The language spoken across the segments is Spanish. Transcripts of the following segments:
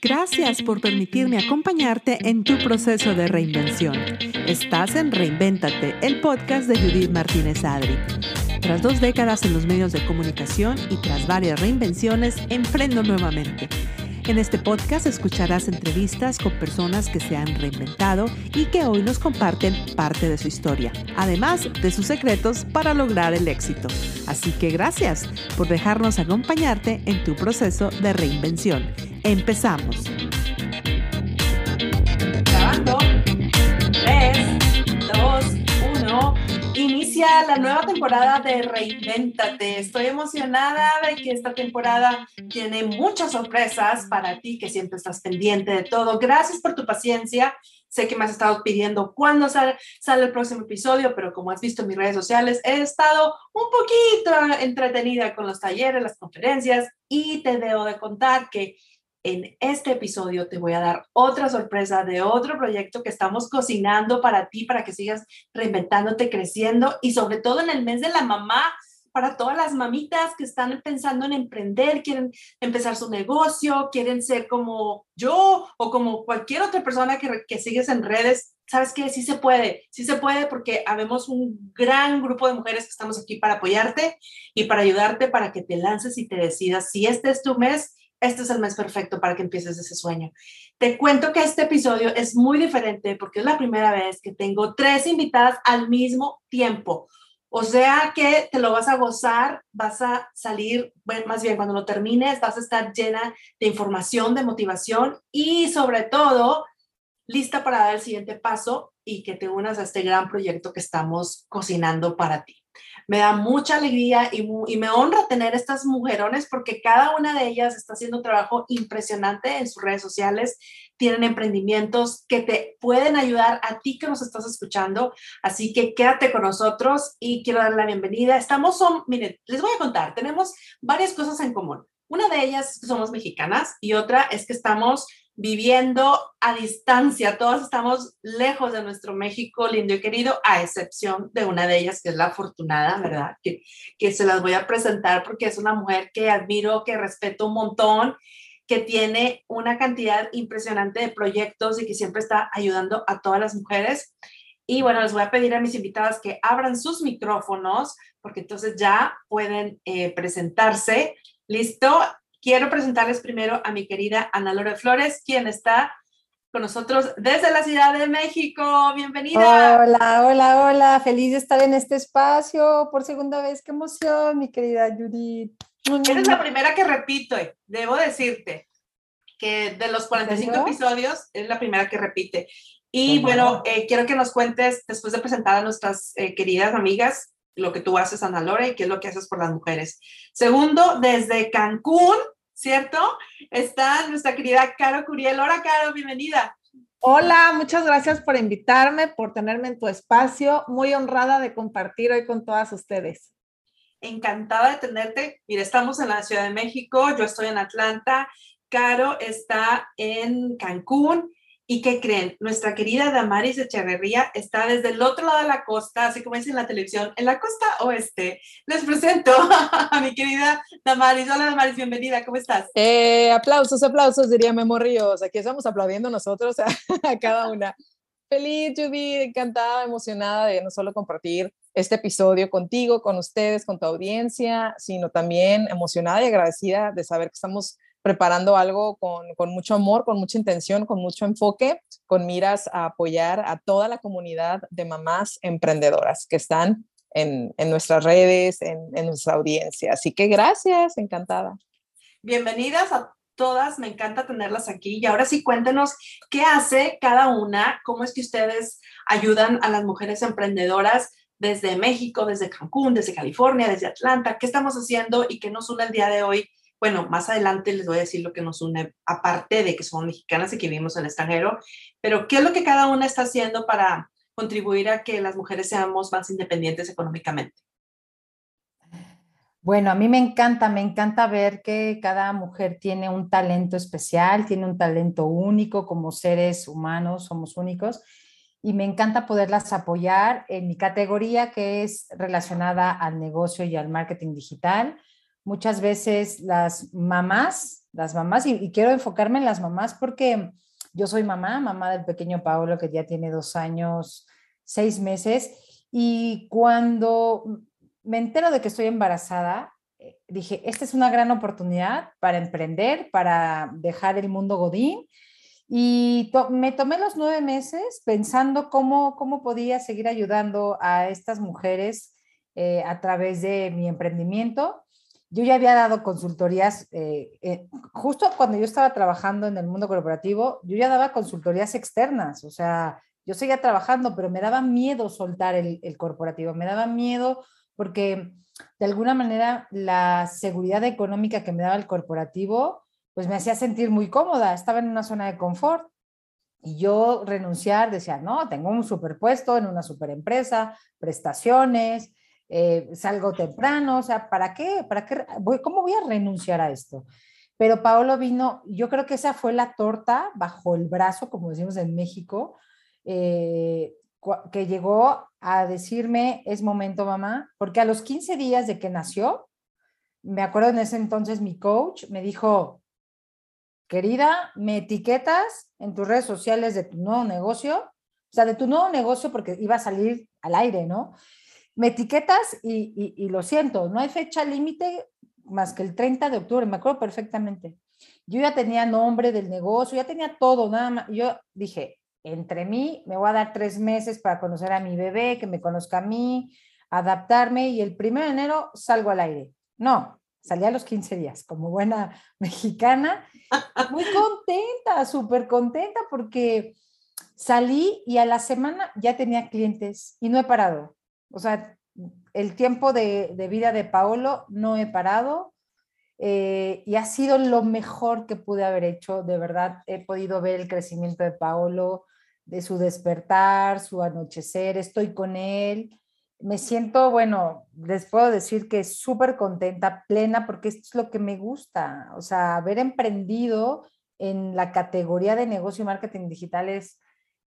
Gracias por permitirme acompañarte en tu proceso de reinvención. Estás en Reinvéntate, el podcast de Judith Martínez Adri. Tras dos décadas en los medios de comunicación y tras varias reinvenciones, emprendo nuevamente. En este podcast escucharás entrevistas con personas que se han reinventado y que hoy nos comparten parte de su historia, además de sus secretos para lograr el éxito. Así que gracias por dejarnos acompañarte en tu proceso de reinvención. Empezamos. Inicia la nueva temporada de Reinventate. Estoy emocionada de que esta temporada tiene muchas sorpresas para ti que siempre estás pendiente de todo. Gracias por tu paciencia. Sé que me has estado pidiendo cuándo sale, sale el próximo episodio, pero como has visto en mis redes sociales, he estado un poquito entretenida con los talleres, las conferencias y te debo de contar que en este episodio te voy a dar otra sorpresa de otro proyecto que estamos cocinando para ti, para que sigas reinventándote, creciendo y sobre todo en el mes de la mamá, para todas las mamitas que están pensando en emprender, quieren empezar su negocio, quieren ser como yo o como cualquier otra persona que, que sigues en redes. ¿Sabes qué? Sí se puede, sí se puede porque habemos un gran grupo de mujeres que estamos aquí para apoyarte y para ayudarte para que te lances y te decidas si este es tu mes este es el mes perfecto para que empieces ese sueño. Te cuento que este episodio es muy diferente porque es la primera vez que tengo tres invitadas al mismo tiempo. O sea que te lo vas a gozar, vas a salir, más bien cuando lo termines, vas a estar llena de información, de motivación y sobre todo lista para dar el siguiente paso y que te unas a este gran proyecto que estamos cocinando para ti. Me da mucha alegría y, me honra tener estas mujerones porque cada una de ellas está haciendo un trabajo impresionante en sus redes sociales, tienen emprendimientos que te pueden ayudar a ti que nos estás escuchando. Así que quédate con nosotros y quiero dar la bienvenida. Estamos, son, miren, les voy a contar, tenemos varias cosas en común. Una de ellas es que somos mexicanas y otra es que estamos viviendo a distancia. Todos estamos lejos de nuestro México lindo y querido, a excepción de una de ellas, que es la afortunada, ¿verdad? Que, se las voy a presentar porque es una mujer que admiro, que respeto un montón, que tiene una cantidad impresionante de proyectos y que siempre está ayudando a todas las mujeres. Y bueno, les voy a pedir a mis invitadas que abran sus micrófonos, porque entonces ya pueden eh, presentarse. ¿Listo? Quiero presentarles primero a mi querida Ana Lore Flores, quien está con nosotros desde la Ciudad de México. Bienvenida. Hola, hola, hola. Feliz de estar en este espacio por segunda vez. Qué emoción, mi querida Judith. Eres la primera que repito, eh. debo decirte que de los 45 episodios es la primera que repite. Y bueno, eh, quiero que nos cuentes, después de presentar a nuestras eh, queridas amigas, lo que tú haces, Ana Lore, y qué es lo que haces por las mujeres. Segundo, desde Cancún, ¿cierto? Está nuestra querida Caro Curiel. Hola, Caro, bienvenida. Hola, muchas gracias por invitarme, por tenerme en tu espacio. Muy honrada de compartir hoy con todas ustedes. Encantada de tenerte. Mira, estamos en la Ciudad de México, yo estoy en Atlanta, Caro está en Cancún ¿Y qué creen? Nuestra querida Damaris Echeverría está desde el otro lado de la costa, así como dice en la televisión, en la costa oeste. Les presento a mi querida Damaris. Hola Damaris, bienvenida, ¿cómo estás? Eh, aplausos, aplausos, diría Memo Ríos. Aquí estamos aplaudiendo nosotros a, a cada una. Feliz, Judy, encantada, emocionada de no solo compartir este episodio contigo, con ustedes, con tu audiencia, sino también emocionada y agradecida de saber que estamos preparando algo con, mucho amor, con mucha intención, con mucho enfoque, con miras a apoyar a toda la comunidad de mamás emprendedoras que están en, en nuestras redes, en, en, nuestra audiencia. Así que gracias, encantada. Bienvenidas a todas, me encanta tenerlas aquí. Y ahora sí, cuéntenos qué hace cada una, cómo es que ustedes ayudan a las mujeres emprendedoras desde México, desde Cancún, desde California, desde Atlanta, qué estamos haciendo y qué nos une el día de hoy bueno, más adelante les voy a decir lo que nos une, aparte de que somos mexicanas y que vivimos en el extranjero, pero qué es lo que cada una está haciendo para contribuir a que las mujeres seamos más independientes económicamente. Bueno, a mí me encanta, me encanta ver que cada mujer tiene un talento especial, tiene un talento único, como seres humanos somos únicos, y me encanta poderlas apoyar en mi categoría que es relacionada al negocio y al marketing digital muchas veces las mamás, las mamás, y, quiero enfocarme en las mamás porque yo soy mamá, mamá del pequeño Paolo que ya tiene dos años, seis meses, y cuando me entero de que estoy embarazada, eh, dije, esta es una gran oportunidad para emprender, para dejar el mundo godín. Y me tomé los nueve meses pensando cómo, cómo podía seguir ayudando a estas mujeres eh, a través de mi emprendimiento. Yo ya había dado consultorías, eh, justo cuando yo estaba trabajando en el mundo corporativo, yo ya daba consultorías externas, o sea, yo seguía trabajando, pero me daba miedo soltar el, el corporativo, me daba miedo porque de alguna manera la seguridad económica que me daba el corporativo, pues me hacía sentir muy cómoda, estaba en una zona de confort. Y yo renunciar, decía, no, tengo un superpuesto en una superempresa, prestaciones, eh, salgo temprano, o sea, ¿para qué? ¿Para qué? Voy, ¿Cómo voy a renunciar a esto? Pero Paolo vino, yo creo que esa fue la torta bajo el brazo, como decimos en México, eh, que llegó a decirme, es momento, mamá, porque a los 15 días de que nació, me acuerdo en ese entonces mi coach me dijo, querida, me etiquetas en tus redes sociales de tu nuevo negocio, o sea, de tu nuevo negocio porque iba a salir al aire, ¿no? Me etiquetas y, lo siento, no hay fecha límite más que el 30 de octubre, me acuerdo perfectamente. Yo ya tenía nombre del negocio, ya tenía todo, nada más. Yo dije, entre mí, me voy a dar tres meses para conocer a mi bebé, que me conozca a mí, adaptarme y el primero de enero salgo al aire. No, salí a los 15 días como buena mexicana, muy contenta, súper contenta porque salí y a la semana ya tenía clientes y no he parado. O sea, el tiempo de, vida de Paolo no he parado eh, y ha sido lo mejor que pude haber hecho. De verdad, he podido ver el crecimiento de Paolo, de su despertar, su anochecer, estoy con él. Me siento, bueno, les puedo decir que súper contenta, plena, porque esto es lo que me gusta. O sea, haber emprendido en la categoría de negocio y marketing digital es,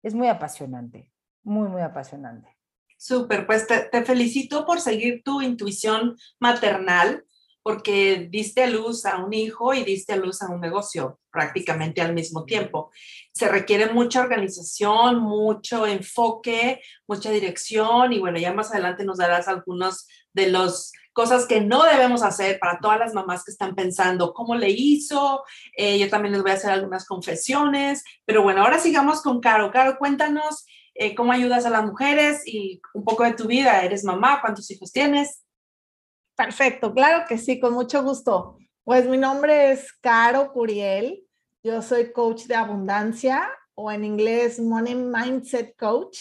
es muy apasionante, muy, muy apasionante. Súper, pues te, te, felicito por seguir tu intuición maternal porque diste a luz a un hijo y diste a luz a un negocio prácticamente al mismo tiempo. Se requiere mucha organización, mucho enfoque, mucha dirección y bueno, ya más adelante nos darás algunos de las cosas que no debemos hacer para todas las mamás que están pensando cómo le hizo. Eh, yo también les voy a hacer algunas confesiones, pero bueno, ahora sigamos con Caro. Caro, cuéntanos eh, cómo ayudas a las mujeres y un poco de tu vida. ¿Eres mamá? ¿Cuántos hijos tienes? Perfecto, claro que sí, con mucho gusto. Pues mi nombre es Caro Curiel, yo soy coach de abundancia o en inglés Money Mindset Coach,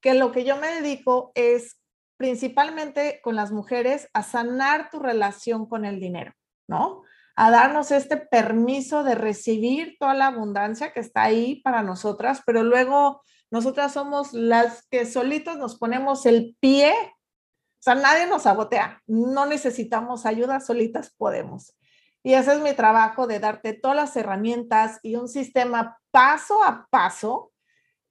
que lo que yo me dedico es principalmente con las mujeres a sanar tu relación con el dinero, ¿no? A darnos este permiso de recibir toda la abundancia que está ahí para nosotras, pero luego nosotras somos las que solitos nos ponemos el pie o sea, nadie nos sabotea, no necesitamos ayuda, solitas podemos. Y ese es mi trabajo de darte todas las herramientas y un sistema paso a paso,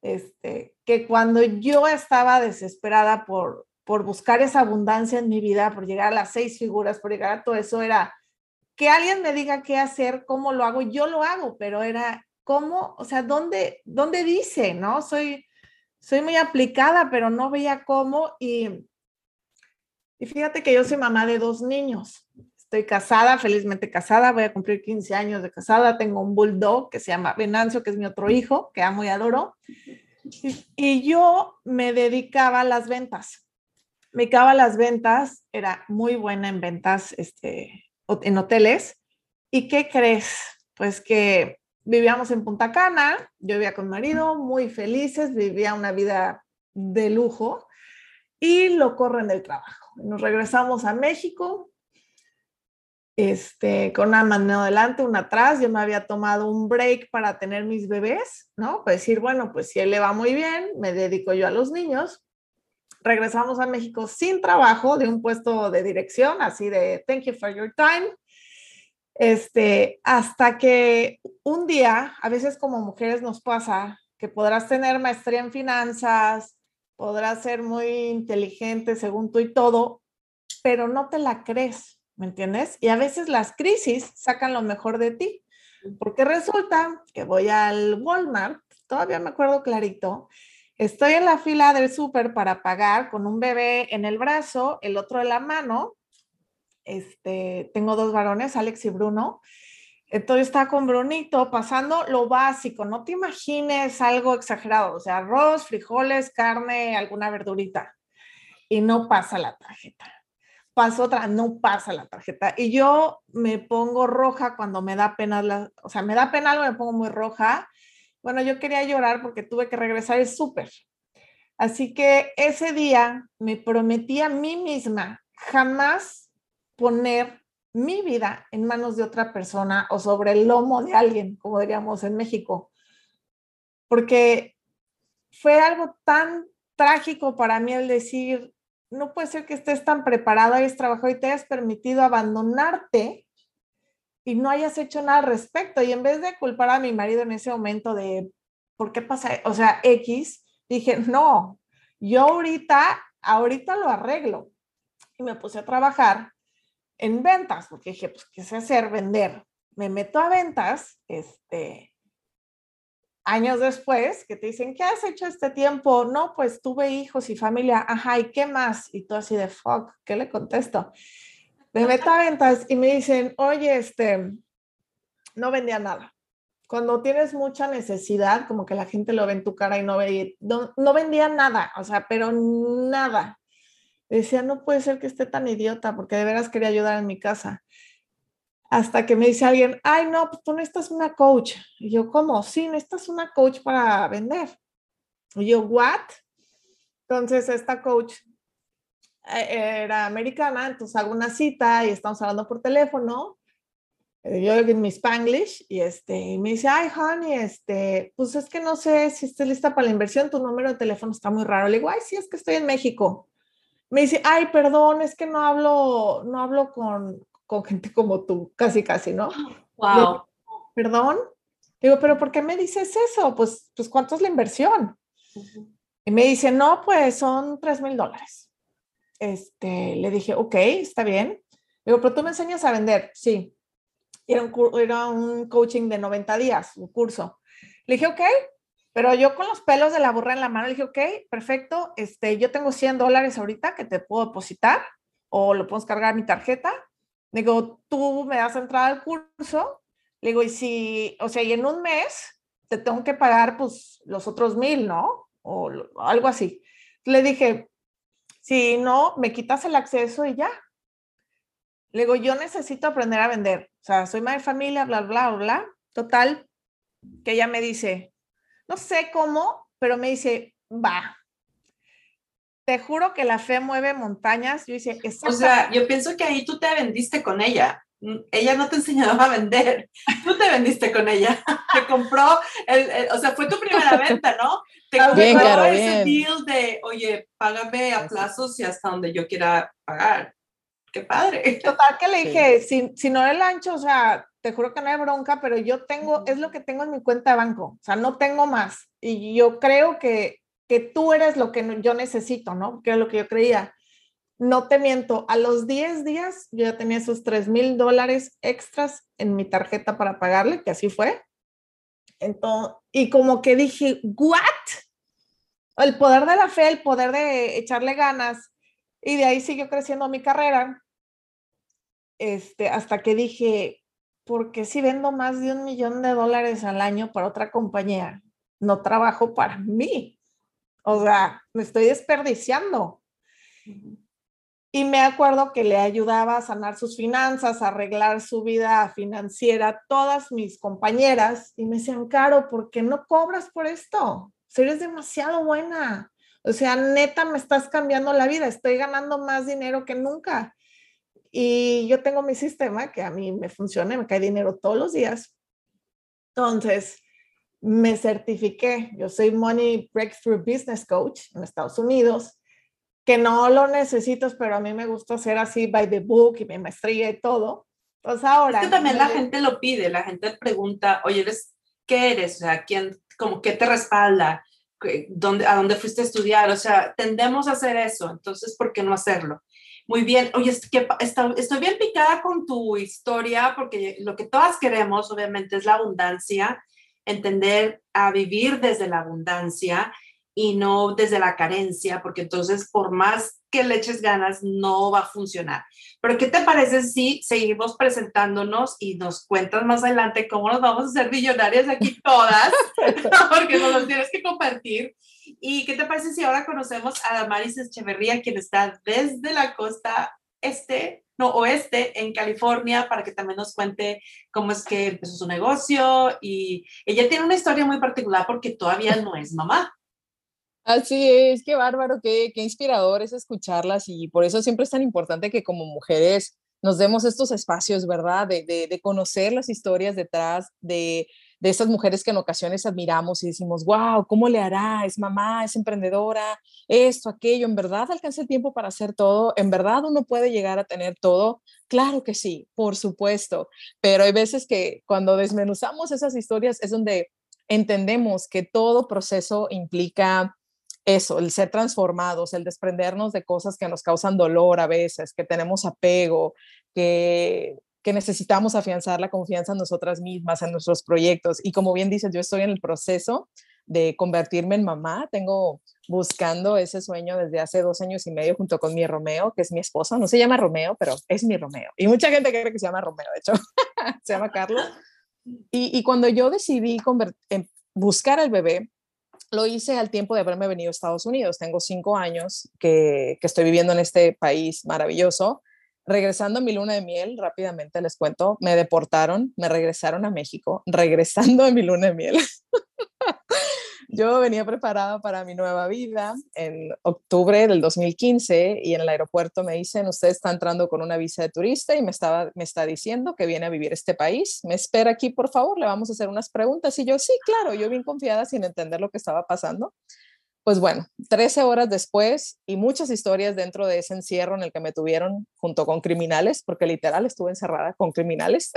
este, que cuando yo estaba desesperada por, por buscar esa abundancia en mi vida, por llegar a las seis figuras, por llegar a todo eso, era que alguien me diga qué hacer, cómo lo hago, yo lo hago, pero era cómo, o sea, ¿dónde, dónde dice, no? Soy, soy muy aplicada, pero no veía cómo y y fíjate que yo soy mamá de dos niños. Estoy casada, felizmente casada, voy a cumplir 15 años de casada. Tengo un bulldog que se llama Venancio, que es mi otro hijo, que amo y adoro. Y, yo me dedicaba a las ventas. Me dedicaba a las ventas, era muy buena en ventas este, en hoteles. ¿Y qué crees? Pues que vivíamos en Punta Cana, yo vivía con mi marido, muy felices, vivía una vida de lujo y lo corren del trabajo nos regresamos a México, este, con una mano adelante, una atrás. Yo me había tomado un break para tener mis bebés, ¿no? Para decir, bueno, pues si él le va muy bien, me dedico yo a los niños. Regresamos a México sin trabajo, de un puesto de dirección, así de thank you for your time. Este, hasta que un día, a veces como mujeres nos pasa que podrás tener maestría en finanzas, podrás ser muy inteligente según tú y todo, pero no te la crees. ¿me entiendes? Y a veces las crisis sacan lo mejor de ti, porque resulta que voy al Walmart, todavía me acuerdo clarito, estoy en la fila del súper para pagar con un bebé en el brazo, el otro en la mano, este, tengo dos varones, Alex y Bruno, entonces está con Brunito pasando lo básico, no te imagines algo exagerado, o sea, arroz, frijoles, carne, alguna verdurita. Y no pasa la tarjeta. Pasa otra, no pasa la tarjeta. Y yo me pongo roja cuando me da pena, la, o sea, me da pena algo, me pongo muy roja. Bueno, yo quería llorar porque tuve que regresar el súper. Así que ese día me prometí a mí misma jamás poner mi vida en manos de otra persona o sobre el lomo de alguien, como diríamos en México. Porque fue algo tan trágico para mí el decir, no puede ser que estés tan preparado, hayas trabajado y te hayas permitido abandonarte y no hayas hecho nada al respecto. Y en vez de culpar a mi marido en ese momento de, ¿por qué pasa? O sea, X, dije, no, yo ahorita, ahorita lo arreglo. Y me puse a trabajar en ventas, porque dije, pues, ¿qué sé hacer? Vender. Me meto a ventas, este, años después, que te dicen, ¿qué has hecho este tiempo? No, pues tuve hijos y familia, ajá, ¿y qué más? Y tú así de, fuck, ¿qué le contesto? Me meto a ventas y me dicen, oye, este, no vendía nada. Cuando tienes mucha necesidad, como que la gente lo ve en tu cara y no ve, no, no vendía nada, o sea, pero nada decía, no puede ser que esté tan idiota porque de veras quería ayudar en mi casa. Hasta que me dice alguien, ay, no, pues tú necesitas una coach. Y yo, ¿cómo? Sí, necesitas una coach para vender. Y yo, ¿what? Entonces, esta coach eh, era americana, entonces hago una cita y estamos hablando por teléfono. Eh, yo en mi spanglish y este, me dice, ay, honey, este, pues es que no sé si estés lista para la inversión, tu número de teléfono está muy raro. Le digo, ay, sí, es que estoy en México me dice, ay, perdón, es que no hablo, no hablo con, con gente como tú, casi, casi, ¿no? Wow. perdón. Digo, pero ¿por qué me dices eso? Pues, pues ¿cuánto es la inversión? Y me dice, no, pues son tres mil dólares. Este, le dije, ok, está bien. Digo, pero tú me enseñas a vender. Sí. Era un, era un coaching de 90 días, un curso. Le dije, ok, pero yo con los pelos de la burra en la mano le dije, ok, perfecto, este, yo tengo 100 dólares ahorita que te puedo depositar o lo puedo cargar a mi tarjeta. Digo, tú me das entrada al curso. Le digo, y si, o sea, y en un mes te tengo que pagar pues los otros mil, ¿no? O algo así. Le dije, si no, me quitas el acceso y ya. Le digo, yo necesito aprender a vender. O sea, soy madre de familia, bla, bla, bla. Total, que ella me dice, no sé cómo, pero me dice, va. Te juro que la fe mueve montañas. Yo dice, o sea, yo pienso que ahí tú te vendiste con ella. Mm, ella no te enseñaba a vender, tú te vendiste con ella. Te compró, el, o sea, fue tu primera venta, ¿no? Te compró ese deal de, oye, págame a plazos y hasta donde yo quiera pagar. Qué padre. Total que le dije, si, si no el ancho, o sea, te juro que no hay bronca, pero yo tengo, es lo que tengo en mi cuenta de banco, o sea, no tengo más. Y yo creo que, que tú eres lo que yo necesito, ¿no? Que es lo que yo creía. No te miento, a los 10 días yo ya tenía esos 3 mil dólares extras en mi tarjeta para pagarle, que así fue. Entonces, y como que dije, ¿what? El poder de la fe, el poder de echarle ganas. Y de ahí siguió creciendo mi carrera. Este, hasta que dije, porque si vendo más de un millón de dólares al año para otra compañía, no trabajo para mí. O sea, me estoy desperdiciando. Y me acuerdo que le ayudaba a sanar sus finanzas, a arreglar su vida financiera, todas mis compañeras, y me decían, Caro, ¿por qué no cobras por esto? Si eres demasiado buena. O sea, neta, me estás cambiando la vida, estoy ganando más dinero que nunca. Y yo tengo mi sistema que a mí me funciona, me cae dinero todos los días. Entonces, me certifiqué. Yo soy Money Breakthrough Business Coach en Estados Unidos, que no lo necesito, pero a mí me gusta hacer así by the book y mi maestría y todo. Pues ahora. Es que también la gente lo pide, la gente pregunta, oye, ¿eres, ¿qué eres? O sea, ¿quién, como, ¿qué te respalda? ¿Dónde, ¿A dónde fuiste a estudiar? O sea, tendemos a hacer eso, entonces, ¿por qué no hacerlo? Muy bien. Oye, estoy bien picada con tu historia porque lo que todas queremos, obviamente, es la abundancia, entender a vivir desde la abundancia y no desde la carencia, porque entonces por más que le eches ganas no va a funcionar. Pero ¿qué te parece si seguimos presentándonos y nos cuentas más adelante cómo nos vamos a hacer millonarias aquí todas? porque nos tienes que compartir. ¿Y qué te parece si ahora conocemos a Damaris Echeverría, quien está desde la costa este, no, oeste, en California, para que también nos cuente cómo es que empezó su negocio? Y ella tiene una historia muy particular porque todavía no es mamá. Así es, qué bárbaro, qué, qué inspirador es escucharlas y por eso siempre es tan importante que como mujeres nos demos estos espacios, ¿verdad? De, de, conocer las historias detrás de, de esas mujeres que en ocasiones admiramos y decimos, wow, ¿cómo le hará? Es mamá, es emprendedora, esto, aquello, ¿en verdad alcanza el tiempo para hacer todo? ¿En verdad uno puede llegar a tener todo? Claro que sí, por supuesto, pero hay veces que cuando desmenuzamos esas historias es donde entendemos que todo proceso implica eso, el ser transformados, el desprendernos de cosas que nos causan dolor a veces, que tenemos apego, que, que necesitamos afianzar la confianza en nosotras mismas, en nuestros proyectos. Y como bien dices, yo estoy en el proceso de convertirme en mamá. Tengo buscando ese sueño desde hace dos años y medio junto con mi Romeo, que es mi esposo. No se llama Romeo, pero es mi Romeo. Y mucha gente cree que se llama Romeo, de hecho, se llama Carlos. Y, cuando yo decidí buscar al bebé, lo hice al tiempo de haberme venido a Estados Unidos. Tengo cinco años que, estoy viviendo en este país maravilloso. Regresando a mi luna de miel, rápidamente les cuento, me deportaron, me regresaron a México, regresando a mi luna de miel. Yo venía preparada para mi nueva vida en octubre del 2015 y en el aeropuerto me dicen, usted está entrando con una visa de turista y me, estaba, me está diciendo que viene a vivir este país. Me espera aquí, por favor, le vamos a hacer unas preguntas. Y yo, sí, claro, yo bien confiada sin entender lo que estaba pasando. Pues bueno, 13 horas después y muchas historias dentro de ese encierro en el que me tuvieron junto con criminales, porque literal estuve encerrada con criminales.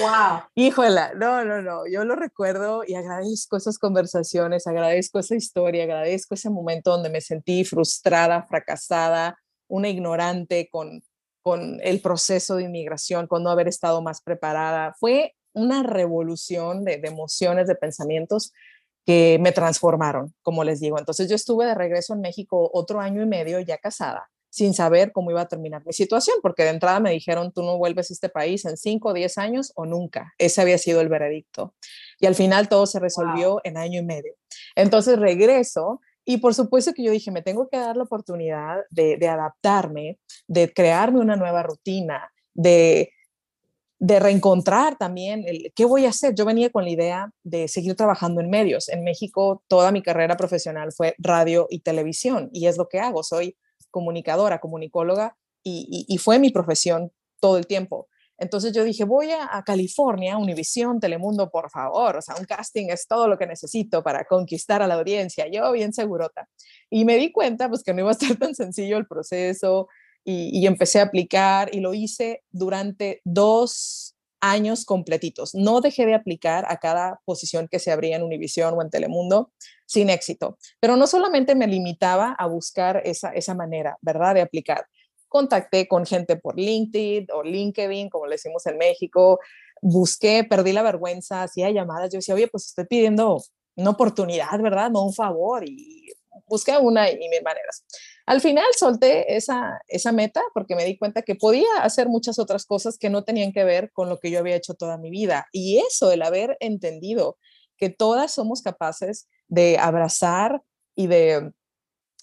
Wow. Híjola, no, no, no, yo lo recuerdo y agradezco esas conversaciones, agradezco esa historia, agradezco ese momento donde me sentí frustrada, fracasada, una ignorante con, con el proceso de inmigración, con no haber estado más preparada. Fue una revolución de, de emociones, de pensamientos que me transformaron, como les digo. Entonces yo estuve de regreso en México otro año y medio ya casada sin saber cómo iba a terminar mi situación, porque de entrada me dijeron, tú no vuelves a este país en 5 o 10 años o nunca. Ese había sido el veredicto. Y al final todo se resolvió en año y medio. Entonces regreso y por supuesto que yo dije, me tengo que dar la oportunidad de, adaptarme, de crearme una nueva rutina, de, de reencontrar también el, qué voy a hacer. Yo venía con la idea de seguir trabajando en medios. En México toda mi carrera profesional fue radio y televisión y es lo que hago. Soy comunicadora, comunicóloga, y, fue mi profesión todo el tiempo. Entonces yo dije, voy a, California, Univisión, Telemundo, por favor, o sea, un casting es todo lo que necesito para conquistar a la audiencia, yo bien segurota. Y me di cuenta, pues, que no iba a ser tan sencillo el proceso y, empecé a aplicar y lo hice durante dos años completitos. No dejé de aplicar a cada posición que se abría en Univisión o en Telemundo sin éxito. Pero no solamente me limitaba a buscar esa, esa manera, ¿verdad?, de aplicar. Contacté con gente por LinkedIn o LinkedIn, como le decimos en México. Busqué, perdí la vergüenza, hacía llamadas. Yo decía, oye, pues estoy pidiendo una oportunidad, ¿verdad? No un favor. Y busqué una y mil maneras. Al final solté esa, esa meta porque me di cuenta que podía hacer muchas otras cosas que no tenían que ver con lo que yo había hecho toda mi vida. Y eso, el haber entendido que todas somos capaces de abrazar y de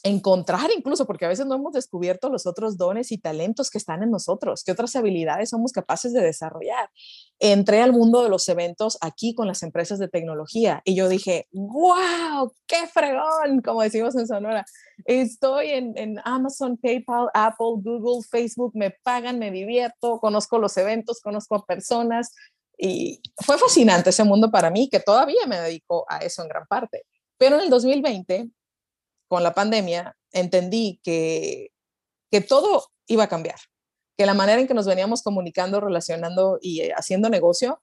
encontrar incluso, porque a veces no hemos descubierto los otros dones y talentos que están en nosotros, qué otras habilidades somos capaces de desarrollar. Entré al mundo de los eventos aquí con las empresas de tecnología y yo dije, wow, qué fregón, como decimos en Sonora. Estoy en, Amazon, PayPal, Apple, Google, Facebook, me pagan, me divierto, conozco los eventos, conozco a personas, y fue fascinante ese mundo para mí, que todavía me dedico a eso en gran parte. Pero en el 2020, con la pandemia, entendí que, que todo iba a cambiar, que la manera en que nos veníamos comunicando, relacionando y eh, haciendo negocio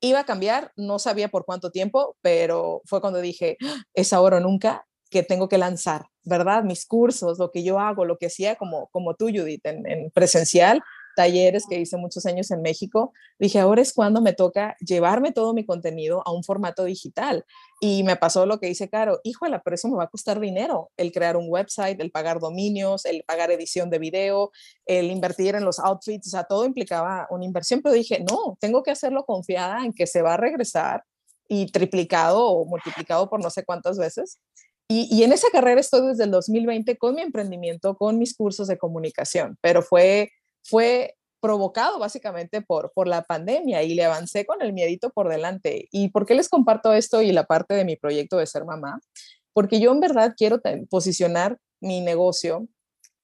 iba a cambiar, no sabía por cuánto tiempo, pero fue cuando dije, ah, es ahora o nunca, que tengo que lanzar, ¿verdad? Mis cursos, lo que yo hago, lo que hacía como, como tú, Judith, en, presencial, talleres que hice muchos años en México, dije, ahora es cuando me toca llevarme todo mi contenido a un formato digital. Y me pasó lo que dice Caro, híjole, pero eso me va a costar dinero, el crear un website, el pagar dominios, el pagar edición de video, el invertir en los outfits, o sea, todo implicaba una inversión, pero dije, no, tengo que hacerlo confiada en que se va a regresar y triplicado o multiplicado por no sé cuántas veces. Y, en esa carrera estoy desde el 2020 con mi emprendimiento, con mis cursos de comunicación, pero fue, fue provocado básicamente por, por la pandemia y le avancé con el miedito por delante. ¿Y por qué les comparto esto y la parte de mi proyecto de ser mamá? Porque yo en verdad quiero posicionar mi negocio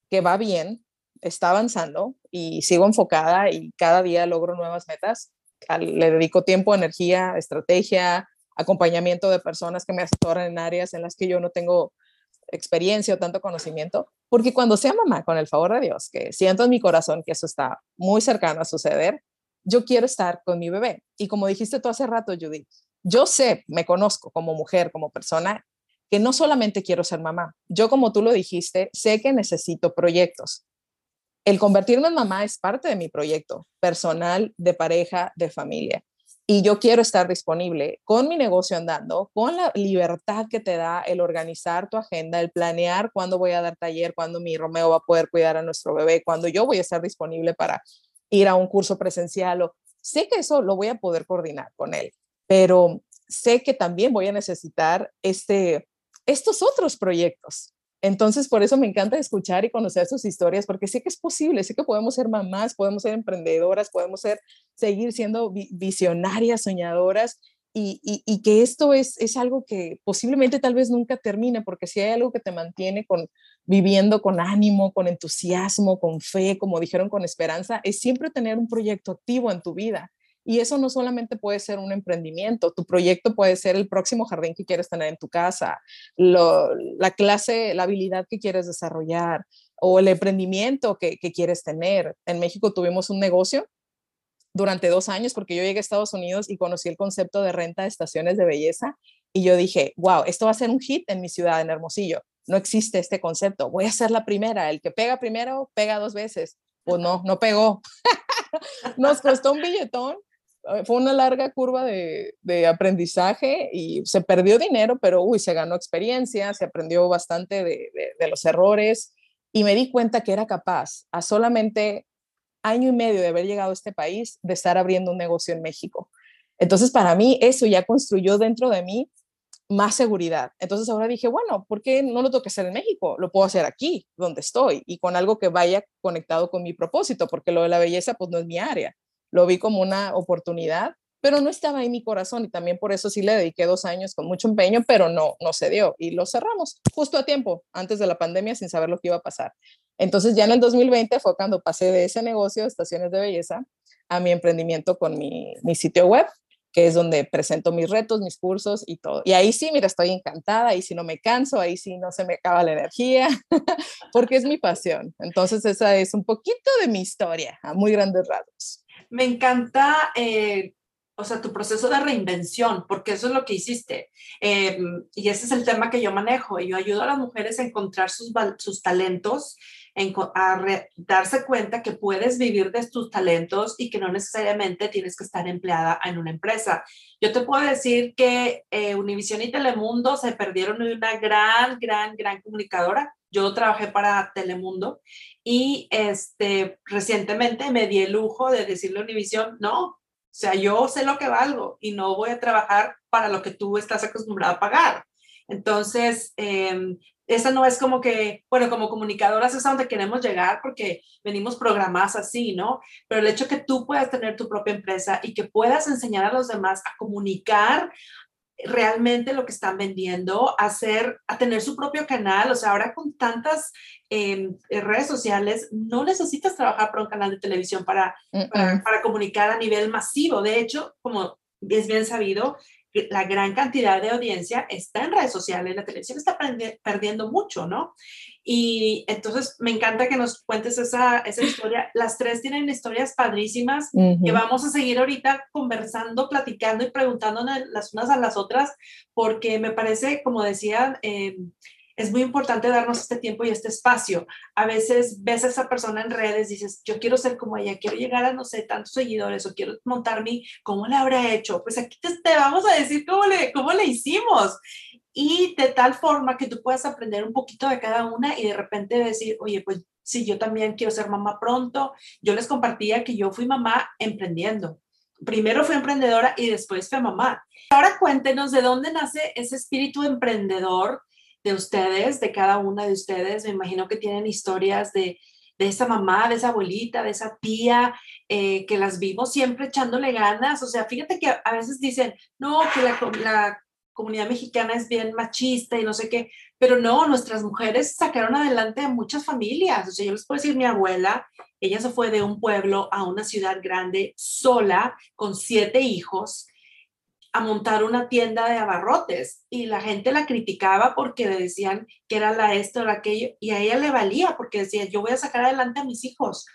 que va bien, está avanzando y sigo enfocada y cada día logro nuevas metas. Le dedico tiempo, energía, estrategia, acompañamiento de personas que me asesoran en áreas en las que yo no tengo experiencia o tanto conocimiento, porque cuando sea mamá, con el favor de Dios, que siento en mi corazón que eso está muy cercano a suceder, yo quiero estar con mi bebé. Y como dijiste tú hace rato, Judith, yo sé, me conozco como mujer, como persona, que no solamente quiero ser mamá, yo como tú lo dijiste, sé que necesito proyectos. El convertirme en mamá es parte de mi proyecto personal, de pareja, de familia y yo quiero estar disponible con mi negocio andando, con la libertad que te da el organizar tu agenda, el planear cuándo voy a dar taller, cuándo mi Romeo va a poder cuidar a nuestro bebé, cuándo yo voy a estar disponible para ir a un curso presencial. O, sé que eso lo voy a poder coordinar con él, pero sé que también voy a necesitar este, estos otros proyectos entonces, por eso me encanta escuchar y conocer sus historias, porque sé que es posible, sé que podemos ser mamás, podemos ser emprendedoras, podemos ser, seguir siendo visionarias, soñadoras, y, que esto es, es algo que posiblemente tal vez nunca termine, porque si hay algo que te mantiene con, viviendo con ánimo, con entusiasmo, con fe, como dijeron, con esperanza, es siempre tener un proyecto activo en tu vida. Y eso no solamente puede ser un emprendimiento, tu proyecto puede ser el próximo jardín que quieres tener en tu casa, la clase, la habilidad que quieres desarrollar o el emprendimiento que, que quieres tener. En México tuvimos un negocio durante dos años porque yo llegué a Estados Unidos y conocí el concepto de renta de estaciones de belleza y yo dije, wow, esto va a ser un hit en mi ciudad, en Hermosillo. No existe este concepto. Voy a ser la primera. El que pega primero, pega dos veces. Pues no, no pegó. Nos costó un billetón, fue una larga curva de, aprendizaje y se perdió dinero, pero uy, se ganó experiencia, se aprendió bastante de, de, los errores y me di cuenta que era capaz a solamente año y medio de haber llegado a este país de estar abriendo un negocio en México. Entonces, para mí, eso ya construyó dentro de mí más seguridad. Entonces, ahora dije, bueno, ¿por qué no lo tengo que hacer en México? Lo puedo hacer aquí, donde estoy, y con algo que vaya conectado con mi propósito, porque lo de la belleza, pues no es mi área lo vi como una oportunidad, pero no estaba en mi corazón y también por eso sí le dediqué dos años con mucho empeño, pero no, no se dio y lo cerramos justo a tiempo, antes de la pandemia, sin saber lo que iba a pasar. Entonces ya en el 2020 fue cuando pasé de ese negocio de estaciones de belleza a mi emprendimiento con mi, mi sitio web, que es donde presento mis retos, mis cursos y todo. Y ahí sí, mira, estoy encantada, ahí sí no me canso, ahí sí no se me acaba la energía, porque es mi pasión. Entonces esa es un poquito de mi historia, a muy grandes rasgos. Me encanta, eh, o sea, tu proceso de reinvención, porque eso es lo que hiciste. Em, y ese es el tema que yo manejo. Yo ayudo a las mujeres a encontrar sus, sus talentos, a darse cuenta que puedes vivir de tus talentos y que no necesariamente tienes que estar empleada en una empresa. Yo te puedo decir que eh, Univision y Telemundo se perdieron de una gran, gran, gran comunicadora yo trabajé para Telemundo y este, recientemente me di el lujo de decirle a Univision, no, o sea, yo sé lo que valgo y no voy a trabajar para lo que tú estás acostumbrado a pagar. Entonces, eh, esa no es como que, bueno, como comunicadoras es a donde queremos llegar porque venimos programadas así, ¿no? Pero el hecho que tú puedas tener tu propia empresa y que puedas enseñar a los demás a comunicar, realmente lo que están vendiendo, hacer, a tener su propio canal. O sea, ahora con tantas em, redes sociales, no necesitas trabajar para un canal de televisión para, para, comunicar a nivel masivo. De hecho, como es bien sabido, la gran cantidad de audiencia está en redes sociales, la televisión está perdiendo mucho, ¿no? Y entonces me encanta que nos cuentes esa, esa historia. Las tres tienen historias padrísimas que vamos a seguir ahorita conversando, platicando y preguntándonos las unas a las otras, porque me parece, como decía, eh, es muy importante darnos este tiempo y este espacio. A veces ves a esa persona en redes, dices, yo quiero ser como ella, quiero llegar a, no sé, tantos seguidores o quiero montar mi, ¿cómo le habrá hecho? Pues aquí te, te vamos a decir cómo le, cómo le hicimos. Y de tal forma que tú puedas aprender un poquito de cada una y de repente decir, oye, pues sí, yo también quiero ser mamá pronto. Yo les compartía que yo fui mamá emprendiendo. Primero fui emprendedora y después fui mamá. Ahora cuéntenos de dónde nace ese espíritu emprendedor de ustedes, de cada una de ustedes. Me imagino que tienen historias de, de esa mamá, de esa abuelita, de esa tía, eh, que las vimos siempre echándole ganas. O sea, fíjate que a veces dicen, no, que la, la comunidad mexicana es bien machista y no sé qué, pero no, nuestras mujeres sacaron adelante a muchas familias. O sea, yo les puedo decir, mi abuela, ella se fue de un pueblo a una ciudad grande sola, con siete hijos, a montar una tienda de abarrotes y la gente la criticaba porque le decían que era la esto o aquello y a ella le valía porque decía yo voy a sacar adelante a mis hijos.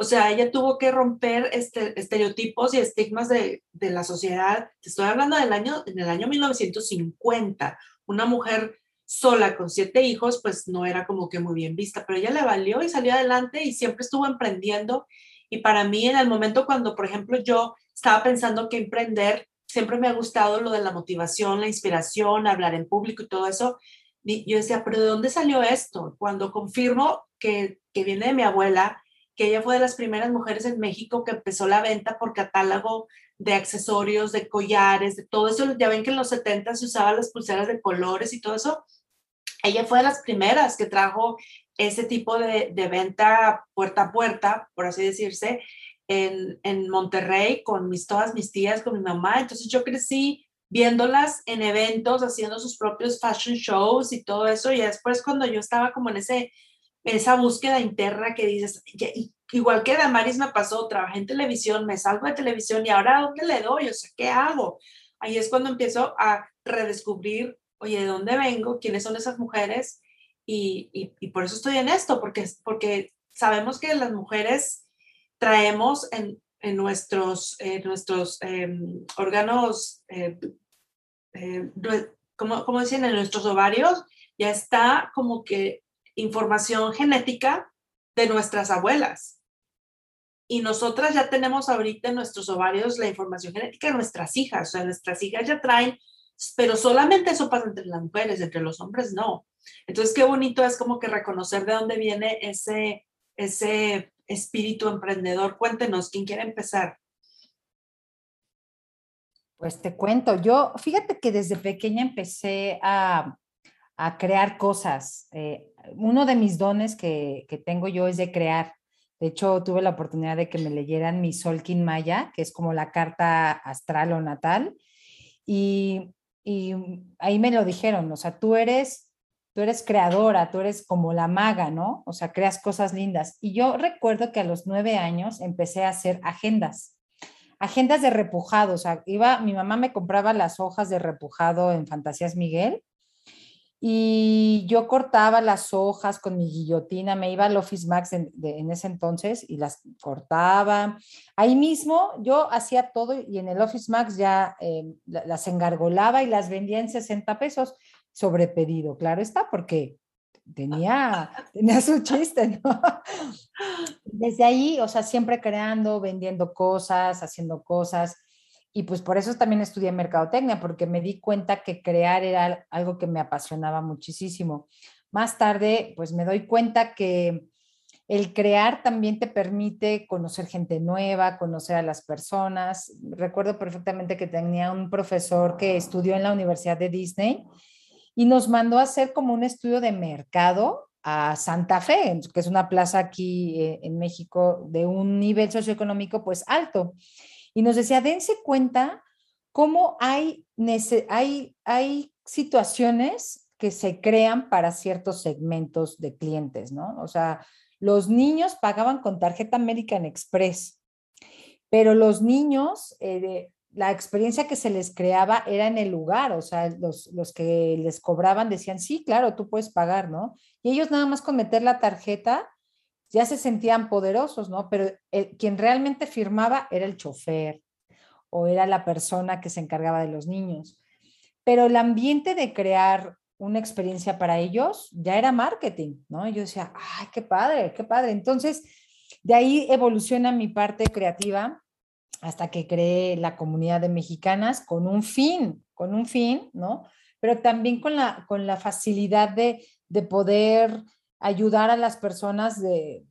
O sea, ella tuvo que romper este, estereotipos y estigmas de, de la sociedad. Te estoy hablando del año, en el año 1950. Una mujer sola con siete hijos, pues no era como que muy bien vista, pero ella le valió y salió adelante y siempre estuvo emprendiendo. Y para mí, en el momento cuando, por ejemplo, yo estaba pensando que emprender, siempre me ha gustado lo de la motivación, la inspiración, hablar en público y todo eso. Y yo decía, pero ¿de dónde salió esto? Cuando confirmo que, que viene de mi abuela, que ella fue de las primeras mujeres en México que empezó la venta por catálogo de accesorios, de collares, de todo eso. Ya ven que en los 70 se usaban las pulseras de colores y todo eso. Ella fue de las primeras que trajo ese tipo de, venta puerta a puerta, por así decirse, en, en Monterrey con mis, todas mis tías, con mi mamá. Entonces yo crecí viéndolas en eventos, haciendo sus propios fashion shows y todo eso. Y después cuando yo estaba como en ese, esa búsqueda interna que dices, igual que Damaris me pasó, trabajé en televisión, me salgo de televisión y ahora ¿dónde le doy? O sea, ¿qué hago? Ahí es cuando empiezo a redescubrir, oye, ¿de dónde vengo? ¿Quiénes son esas mujeres? Y, y, y por eso estoy en esto, porque, porque sabemos que las mujeres traemos en, en nuestros, nuestros em, órganos, eh, eh, como, como decían, en nuestros ovarios, ya está como que información genética de nuestras abuelas. Y nosotras ya tenemos ahorita en nuestros ovarios la información genética de nuestras hijas. O sea, nuestras hijas ya traen, pero solamente eso pasa entre las mujeres, entre los hombres no. Entonces, qué bonito es como que reconocer de dónde viene ese, ese espíritu emprendedor. Cuéntenos, ¿quién quiere empezar? Pues te cuento, yo fíjate que desde pequeña empecé a, a crear cosas. Eh, uno de mis dones que, que, tengo yo es de crear. De hecho, tuve la oportunidad de que me leyeran mi Solkin Maya, que es como la carta astral o natal, y, y ahí me lo dijeron, o sea, tú eres tú eres creadora, tú eres como la maga, ¿no? O sea, creas cosas lindas. Y yo recuerdo que a los nueve años empecé a hacer agendas, agendas de repujado, o sea, iba, mi mamá me compraba las hojas de repujado en Fantasías Miguel y yo cortaba las hojas con mi guillotina, me iba al Office Max en, ese entonces y las cortaba. Ahí mismo yo hacía todo y en el Office Max ya eh, las engargolaba y las vendía en 60 pesos sobrepedido, claro está, porque tenía, tenía su chiste. Desde ahí, o sea, siempre creando, vendiendo cosas, haciendo cosas. Y pues por eso también estudié mercadotecnia, porque me di cuenta que crear era algo que me apasionaba muchísimo. Más tarde, pues me doy cuenta que el crear también te permite conocer gente nueva, conocer a las personas. Recuerdo perfectamente que tenía un profesor que estudió en la Universidad de Disney y nos mandó a hacer como un estudio de mercado a Santa Fe, que es una plaza aquí eh, en México de un nivel socioeconómico pues alto. Y nos decía, dense cuenta cómo hay, hay, hay situaciones que se crean para ciertos segmentos de clientes, ¿no? O sea, los niños pagaban con tarjeta American Express, pero los niños eh, la experiencia que se les creaba era en el lugar, o sea, los, los, que les cobraban decían, sí, claro, tú puedes pagar, ¿no? Y ellos nada más con meter la tarjeta ya se sentían poderosos, ¿no? Pero quien realmente firmaba era el chofer o era la persona que se encargaba de los niños. Pero el ambiente de crear una experiencia para ellos, ya era marketing, ¿no? Yo decía, ay, qué padre, qué padre. Entonces, de ahí evoluciona mi parte creativa hasta que creé la comunidad de mexicanas con un fin, con un fin, ¿no? Pero también con la, con la facilidad de, de poder ayudar a las personas de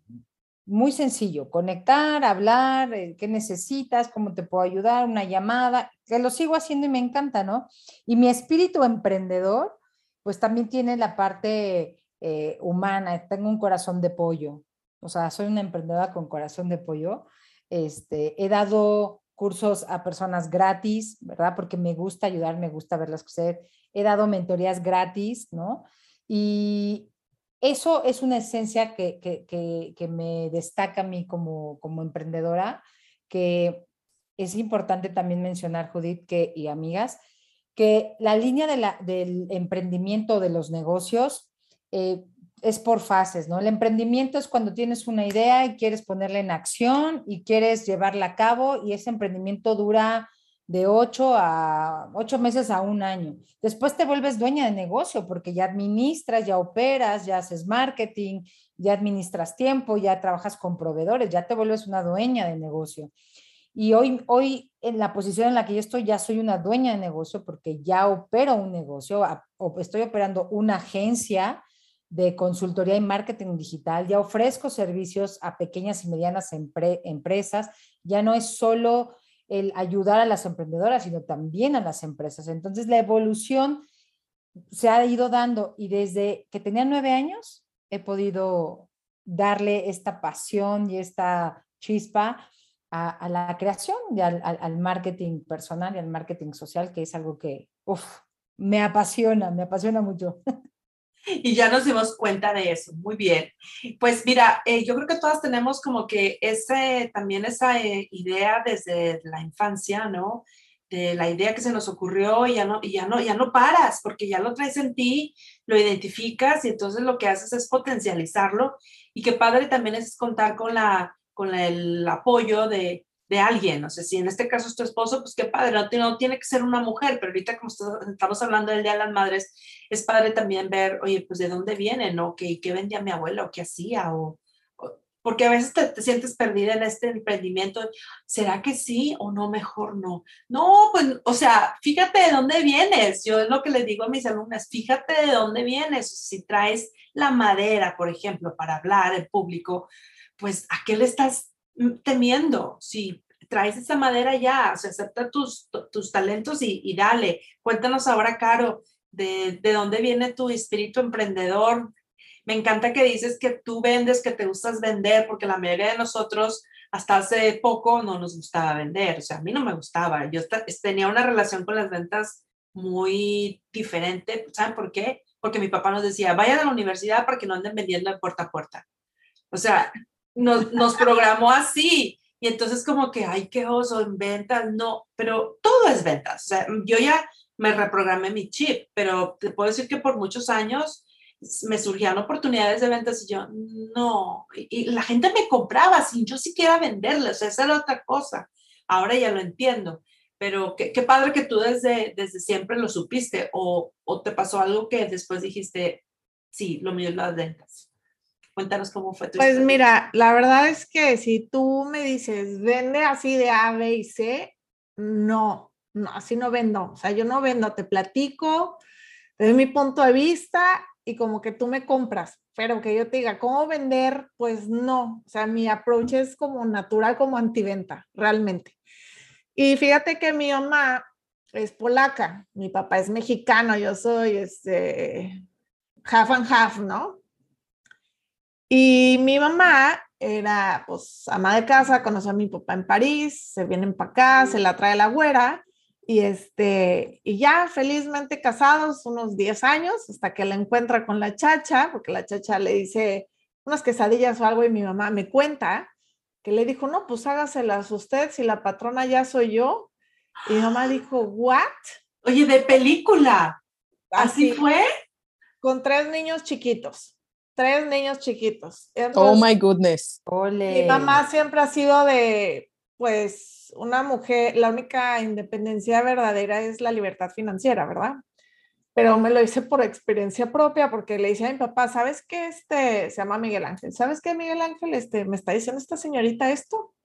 muy sencillo, conectar, hablar, eh, qué necesitas, cómo te puedo ayudar, una llamada, que lo sigo haciendo y me encanta, ¿no? Y mi espíritu emprendedor, pues también tiene la parte eh, humana, tengo un corazón de pollo, o sea, soy una emprendedora con corazón de pollo. Este, he dado cursos a personas gratis, ¿verdad? Porque me gusta ayudar, me gusta verlas crecer. He dado mentorías gratis, ¿no? Y eso es una esencia que, que, me destaca a mí como, como emprendedora, que es importante también mencionar, Judith, que, y amigas, que la línea de la, del emprendimiento de los negocios eh, es por fases, ¿no? El emprendimiento es cuando tienes una idea y quieres ponerla en acción y quieres llevarla a cabo y ese emprendimiento dura de ocho a ocho meses a un año. Después te vuelves dueña de negocio porque ya administras, ya operas, ya haces marketing, ya administras tiempo, ya trabajas con proveedores, ya te vuelves una dueña de negocio. Y hoy, hoy en la posición en la que yo estoy, ya soy una dueña de negocio porque ya opero un negocio, estoy operando una agencia de consultoría y marketing digital, ya ofrezco servicios a pequeñas y medianas empresas, ya no es solo el ayudar a las emprendedoras, sino también a las empresas. Entonces, la evolución se ha ido dando y desde que tenía nueve años he podido darle esta pasión y esta chispa a, la creación y al, marketing personal y al marketing social, que es algo que me apasiona, me apasiona mucho. y ya nos dimos cuenta de eso. Muy bien. Pues mira, eh, yo creo que todas tenemos como que ese, también esa eh, idea desde la infancia, ¿no? De la idea que se nos ocurrió y ya no, y ya no, ya no paras, porque ya lo traes en ti, lo identificas y entonces lo que haces es potencializarlo. Y qué padre también es contar con la, con el apoyo de, de alguien. O sea, si en este caso es tu esposo, pues qué padre, no, tiene que ser una mujer, pero ahorita como estamos hablando del Día de las Madres, es padre también ver, oye, pues de dónde viene, ¿no? ¿Qué, qué vendía mi abuela o qué hacía? O, porque a veces te, sientes perdida en este emprendimiento. ¿Será que sí o no? Mejor no. No, pues, o sea, fíjate de dónde vienes. Yo es lo que les digo a mis alumnas, fíjate de dónde vienes. Si traes la madera, por ejemplo, para hablar en público, pues, ¿a qué le estás temiendo, si traes esa madera ya, o sea, acepta tus, tus talentos y, y, dale. Cuéntanos ahora, Caro, de, de, dónde viene tu espíritu emprendedor. Me encanta que dices que tú vendes, que te gustas vender, porque la mayoría de nosotros hasta hace poco no nos gustaba vender, o sea, a mí no me gustaba. Yo tenía una relación con las ventas muy diferente. ¿Saben por qué? Porque mi papá nos decía, vayan a la universidad para que no anden vendiendo de puerta a puerta. O sea, nos, nos programó así. Y entonces como que, ay, qué oso, en ventas, no, pero todo es ventas. O sea, yo ya me reprogramé mi chip, pero te puedo decir que por muchos años me surgían oportunidades de ventas y yo, no, y, la gente me compraba sin yo siquiera venderles, esa era otra cosa. Ahora ya lo entiendo, pero qué, qué padre que tú desde, desde siempre lo supiste o, o te pasó algo que después dijiste, sí, lo mío es las ventas. Cuéntanos cómo fue tu Pues mira, la verdad es que si tú me dices, vende así de A, B y C, no, no, así no vendo. O sea, yo no vendo, te platico desde mi punto de vista y como que tú me compras, pero que yo te diga cómo vender, pues no. O sea, mi approach es como natural, como antiventa, realmente. Y fíjate que mi mamá es polaca, mi papá es mexicano, yo soy este half and half, ¿no? Y mi mamá era, pues, ama de casa, conoció a mi papá en París, se vienen para acá, se la trae la güera, y este, y ya felizmente casados unos 10 años, hasta que la encuentra con la chacha, porque la chacha le dice unas quesadillas o algo, y mi mamá me cuenta que le dijo, no, pues hágaselas usted, si la patrona ya soy yo. Y mi mamá dijo, ¿what? Oye, de película. ¿Así fue? Con tres niños chiquitos tres niños chiquitos. oh my goodness. Mi mamá siempre ha sido de, pues, una mujer, la única independencia verdadera es la libertad financiera, ¿verdad? pero me lo hice por experiencia propia, porque le dije a mi papá, ¿sabes qué? Este, se llama Miguel Ángel, ¿sabes qué, Miguel Ángel? Este, me está diciendo esta señorita esto.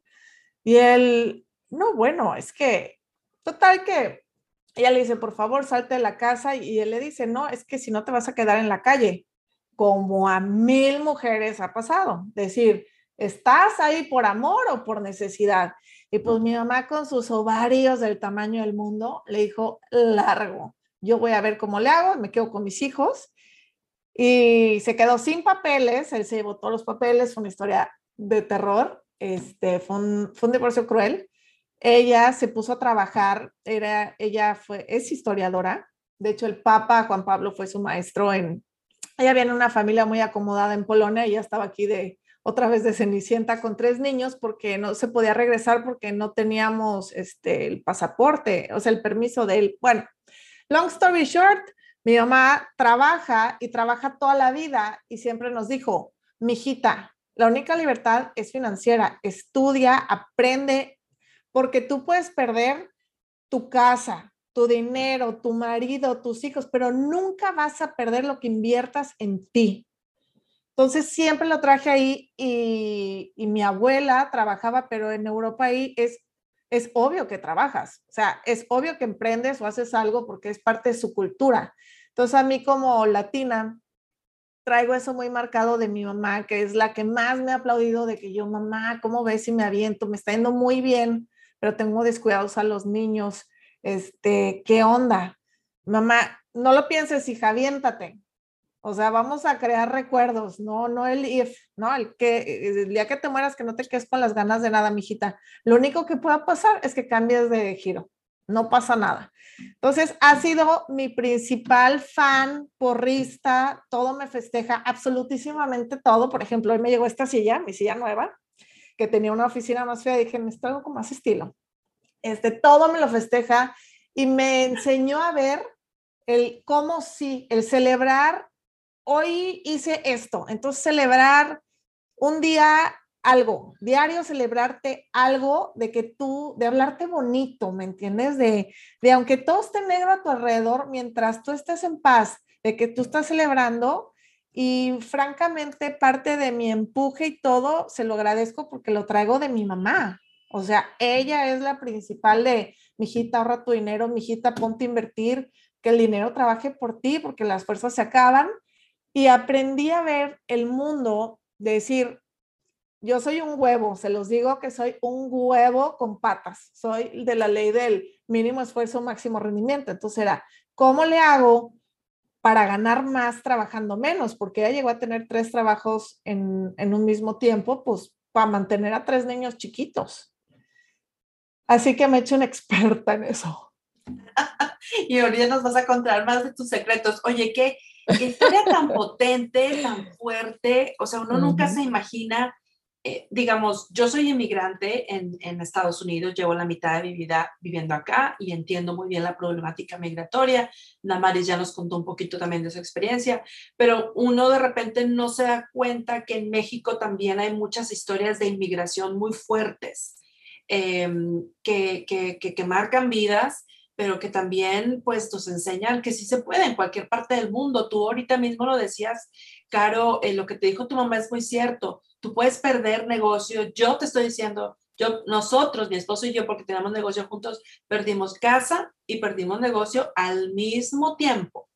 Y él, no, bueno, es que, total que ella le dice, por favor, salte de la casa. Y él le dice, no, es que si no te vas a quedar en la calle, como a mil mujeres ha pasado. Decir, ¿estás ahí por amor o por necesidad? Y pues mi mamá con sus ovarios del tamaño del mundo le dijo, largo yo voy a ver cómo le hago, me quedo con mis hijos. Y se quedó sin papeles, él se llevó todos los papeles, fue una historia de terror, este, fue, un, fue un divorcio cruel. Ella se puso a trabajar, era, ella fue, es historiadora, de hecho el Papa Juan Pablo fue su maestro en, ella viene una familia muy acomodada en Polonia, ella estaba aquí de otra vez de Cenicienta con tres niños porque no se podía regresar porque no teníamos este, el pasaporte, o sea, el permiso de él. Bueno, Long story short, mi mamá trabaja y trabaja toda la vida y siempre nos dijo, mijita, la única libertad es financiera, estudia, aprende, porque tú puedes perder tu casa, tu dinero, tu marido, tus hijos, pero nunca vas a perder lo que inviertas en ti. Entonces siempre lo traje ahí y, mi abuela trabajaba, pero en Europa ahí es es obvio que trabajas, o sea, es obvio que emprendes o haces algo porque es parte de su cultura. Entonces a mí como latina, traigo eso muy marcado de mi mamá, que es la que más me ha aplaudido de que yo, mamá, ¿cómo ves si me aviento? Me está yendo muy bien, pero tengo descuidados a los niños. Este, ¿qué onda? Mamá, no lo pienses, hija, aviéntate. O sea, vamos a crear recuerdos, no, no el if, ¿no? El que el día que te mueras que no te quedes con las ganas de nada, mijita. Lo único que pueda pasar es que cambies de giro. No pasa nada. Entonces, ha sido mi principal fan, porrista, todo me festeja, absolutísimamente todo. Por ejemplo, hoy me llegó esta silla, mi silla nueva, que tenía una oficina más fea, dije, me traigo con más estilo. Este, todo me lo festeja y me enseñó a ver el cómo sí, el celebrar hoy hice esto. Entonces, celebrar un día algo, diario celebrarte algo de que tú, de hablarte bonito, ¿me entiendes? De, de aunque todo esté negro a tu alrededor, mientras tú estés en paz, de que tú estás celebrando y francamente parte de mi empuje y todo, se lo agradezco porque lo traigo de mi mamá. O sea, ella es la principal de, mijita, ahorra tu dinero, mijita, ponte a invertir, que el dinero trabaje por ti porque las fuerzas se acaban y aprendí a ver el mundo, de decir, yo soy un huevo, se los digo que soy un huevo con patas, soy de la ley del mínimo esfuerzo, máximo rendimiento. Entonces era, ¿cómo le hago para ganar más trabajando menos? Porque ella llegó a tener tres trabajos en, en un mismo tiempo, pues para mantener a tres niños chiquitos. Así que me he hecho una experta en eso. y ahorita nos vas a contar más de tus secretos. Oye, ¿qué, historia tan potente, tan fuerte? O sea, uno nunca se imagina, eh, digamos, yo soy inmigrante en, en, Estados Unidos, llevo la mitad de mi vida viviendo acá y entiendo muy bien la problemática migratoria. Namaris ya nos contó un poquito también de su experiencia, pero uno de repente no se da cuenta que en México también hay muchas historias de inmigración muy fuertes. Eh, que, que, que, que marcan vidas pero que también pues nos enseñan que sí se puede en cualquier parte del mundo. Tú ahorita mismo lo decías, Caro, eh, lo que te dijo tu mamá es muy cierto. Tú puedes perder negocio. Yo te estoy diciendo, yo, nosotros, mi esposo y yo, porque tenemos negocio juntos, perdimos casa y perdimos negocio al mismo tiempo.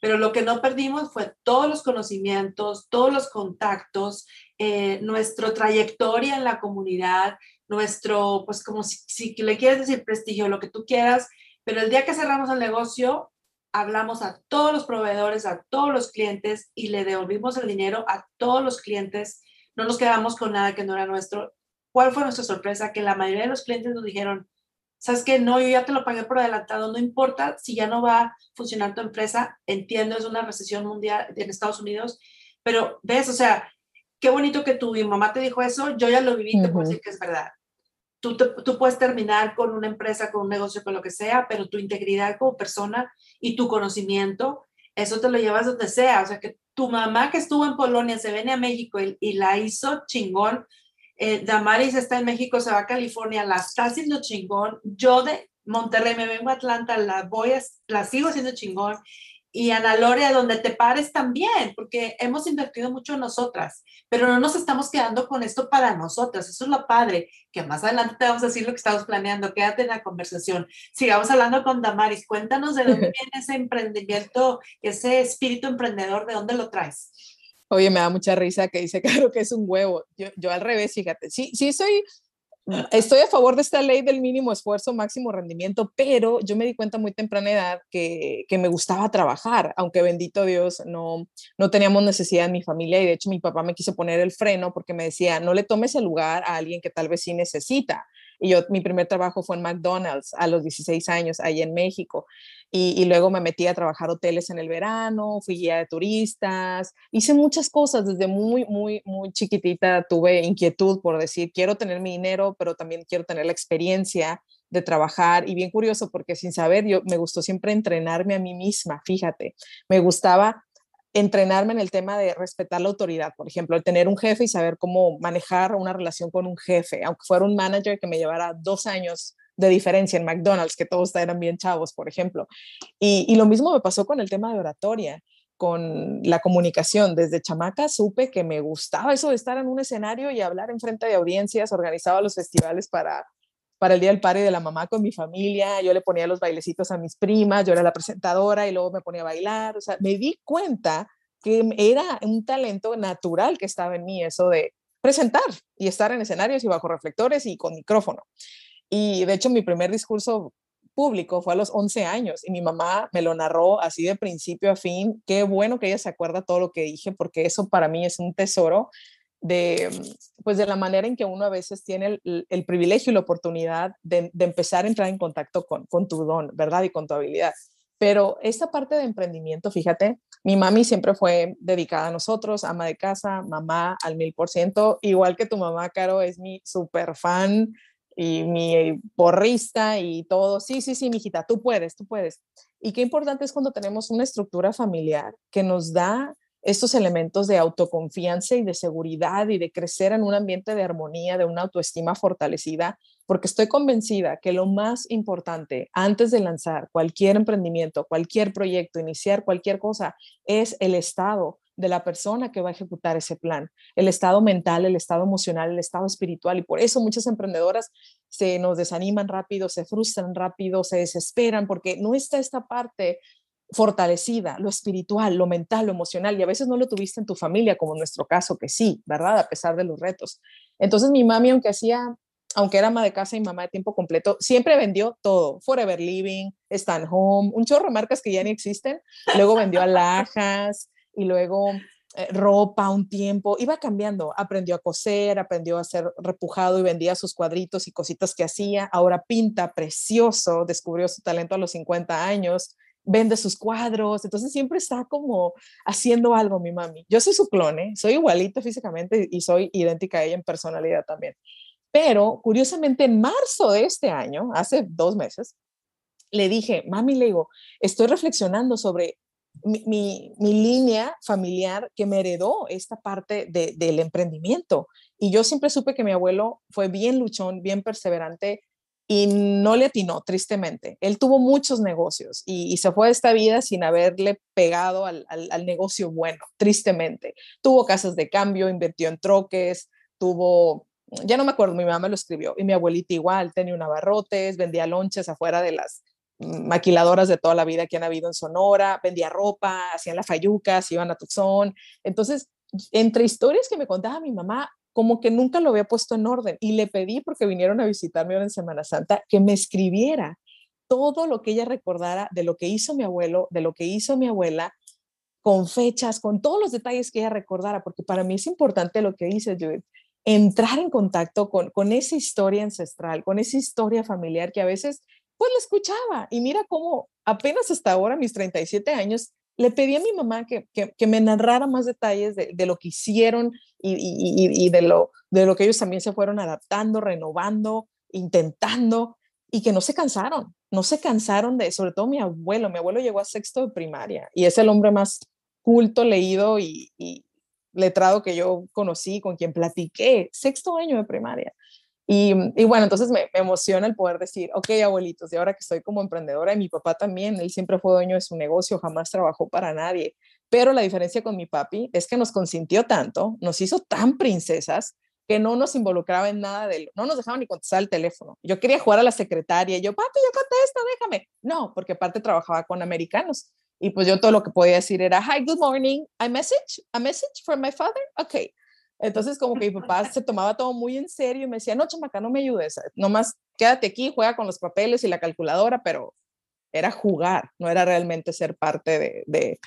Pero lo que no perdimos fue todos los conocimientos, todos los contactos, eh, nuestra trayectoria en la comunidad, nuestro, pues como si, si le quieres decir prestigio, lo que tú quieras, pero el día que cerramos el negocio, hablamos a todos los proveedores, a todos los clientes y le devolvimos el dinero a todos los clientes. No nos quedamos con nada que no era nuestro. ¿Cuál fue nuestra sorpresa? Que la mayoría de los clientes nos dijeron, sabes que no, yo ya te lo pagué por adelantado, no importa si ya no va a funcionar tu empresa, entiendo, es una recesión mundial en Estados Unidos, pero ves, o sea, qué bonito que tu mamá te dijo eso, yo ya lo viví, te puedo decir que es verdad tú, tú puedes terminar con una empresa, con un negocio, con lo que sea, pero tu integridad como persona y tu conocimiento, eso te lo llevas donde sea. O sea, que tu mamá que estuvo en Polonia se viene a México y, la hizo chingón. Eh, Damaris está en México, se va a California, la está haciendo chingón. Yo de Monterrey me vengo a Atlanta, la voy a, la sigo haciendo chingón. Y Ana Lore, donde te pares también, porque hemos invertido mucho en nosotras, pero no nos estamos quedando con esto para nosotras. Eso es lo padre, que más adelante te vamos a decir lo que estamos planeando. Quédate en la conversación. Sigamos hablando con Damaris. Cuéntanos de dónde viene ese emprendimiento, ese espíritu emprendedor, de dónde lo traes. Oye, me da mucha risa que dice, claro que es un huevo. Yo, yo al revés, fíjate. Sí, sí soy Estoy a favor de esta ley del mínimo esfuerzo, máximo rendimiento, pero yo me di cuenta muy temprana edad que, que, me gustaba trabajar, aunque bendito Dios no, no teníamos necesidad en mi familia y de hecho mi papá me quiso poner el freno porque me decía, no le tomes el lugar a alguien que tal vez sí necesita. Y yo, mi primer trabajo fue en McDonald's a los 16 años, ahí en México. Y, luego me metí a trabajar hoteles en el verano, fui guía de turistas, hice muchas cosas desde muy, muy, muy chiquitita. Tuve inquietud por decir, quiero tener mi dinero, pero también quiero tener la experiencia de trabajar y bien curioso porque sin saber yo me gustó siempre entrenarme a mí misma, fíjate, me gustaba entrenarme en el tema de respetar la autoridad, por ejemplo, el tener un jefe y saber cómo manejar una relación con un jefe, aunque fuera un manager que me llevara dos años de diferencia en McDonald's, que todos eran bien chavos, por ejemplo. Y, lo mismo me pasó con el tema de oratoria, con la comunicación. Desde chamaca supe que me gustaba eso de estar en un escenario y hablar en frente de audiencias, organizaba los festivales para, para el día del padre de la mamá con mi familia, yo le ponía los bailecitos a mis primas, yo era la presentadora y luego me ponía a bailar, o sea, me di cuenta que era un talento natural que estaba en mí, eso de presentar y estar en escenarios y bajo reflectores y con micrófono. Y de hecho mi primer discurso público fue a los 11 años y mi mamá me lo narró así de principio a fin. Qué bueno que ella se acuerda todo lo que dije porque eso para mí es un tesoro de, pues de la manera en que uno a veces tiene el, privilegio y la oportunidad de, empezar a entrar en contacto con, con tu don, ¿verdad? Y con tu habilidad. Pero esta parte de emprendimiento, fíjate, mi mami siempre fue dedicada a nosotros, ama de casa, mamá al mil por ciento, igual que tu mamá, Caro, es mi súper fan y mi porrista y todo. Sí, sí, sí, mijita, tú puedes, tú puedes. Y qué importante es cuando tenemos una estructura familiar que nos da estos elementos de autoconfianza y de seguridad y de crecer en un ambiente de armonía, de una autoestima fortalecida, porque estoy convencida que lo más importante antes de lanzar cualquier emprendimiento, cualquier proyecto, iniciar cualquier cosa, es el estado de la persona que va a ejecutar ese plan, el estado mental, el estado emocional, el estado espiritual. Y por eso muchas emprendedoras se nos desaniman rápido, se frustran rápido, se desesperan, porque no está esta parte fortalecida, lo espiritual, lo mental, lo emocional, y a veces no lo tuviste en tu familia, como en nuestro caso, que sí, ¿verdad? A pesar de los retos. Entonces mi mami, aunque hacía, aunque era ama de casa y mamá de tiempo completo, siempre vendió todo, Forever Living, Stand Home, un chorro de marcas que ya ni existen, luego vendió alhajas y luego eh, ropa un tiempo, iba cambiando, aprendió a coser, aprendió a hacer repujado y vendía sus cuadritos y cositas que hacía, ahora pinta precioso, descubrió su talento a los 50 años, vende sus cuadros, entonces siempre está como haciendo algo mi mami. Yo soy su clone, soy igualita físicamente y soy idéntica a ella en personalidad también. Pero curiosamente en marzo de este año, hace dos meses, le dije, mami, le digo, estoy reflexionando sobre mi, mi, línea familiar que me heredó esta parte del emprendimiento. Y yo siempre supe que mi abuelo fue bien luchón, bien perseverante, y no le atinó, tristemente. Él tuvo muchos negocios y, se fue de esta vida sin haberle pegado al, negocio bueno, tristemente. Tuvo casas de cambio, invirtió en troques, tuvo, ya no me acuerdo, mi mamá lo escribió, y mi abuelita igual, tenía un abarrotes, vendía lonches afuera de las maquiladoras de toda la vida que han habido en Sonora, vendía ropa, hacían la fayucas, iban a Tucson. Entonces, entre historias que me contaba mi mamá, como que nunca lo había puesto en orden y le pedí porque vinieron a visitarme ahora en Semana Santa que me escribiera todo lo que ella recordara de lo que hizo mi abuelo, de lo que hizo mi abuela, con fechas, con todos los detalles que ella recordara, porque para mí es importante lo que dice Judith, entrar en contacto con, con esa historia ancestral, con esa historia familiar que a veces pues la escuchaba. Y mira cómo apenas hasta ahora, mis 37 años, le pedí a mi mamá que, que, me narrara más detalles de, lo que hicieron y, y, de, lo, de lo que ellos también se fueron adaptando, renovando, intentando y que no se cansaron, no se cansaron de, sobre todo mi abuelo, mi abuelo llegó a sexto de primaria y es el hombre más culto, leído y letrado que yo conocí, con quien platiqué, sexto año de primaria. Y, y bueno, entonces me, me, emociona el poder decir, ok, abuelitos, y ahora que estoy como emprendedora, y mi papá también, él siempre fue dueño de su negocio, jamás trabajó para nadie. Pero la diferencia con mi papi es que nos consintió tanto, nos hizo tan princesas, que no nos involucraba en nada de no nos dejaba ni contestar el teléfono. Yo quería jugar a la secretaria, yo, papi, yo contesto, déjame. No, porque aparte trabajaba con americanos. Y pues yo todo lo que podía decir era, hi, good morning, a message, a message from my father, ok. Entonces como que mi papá se tomaba todo muy en serio y me decía, no, chamaca, no me ayudes, nomás quédate aquí, juega con los papeles y la calculadora, pero era jugar, no era realmente ser parte de, de,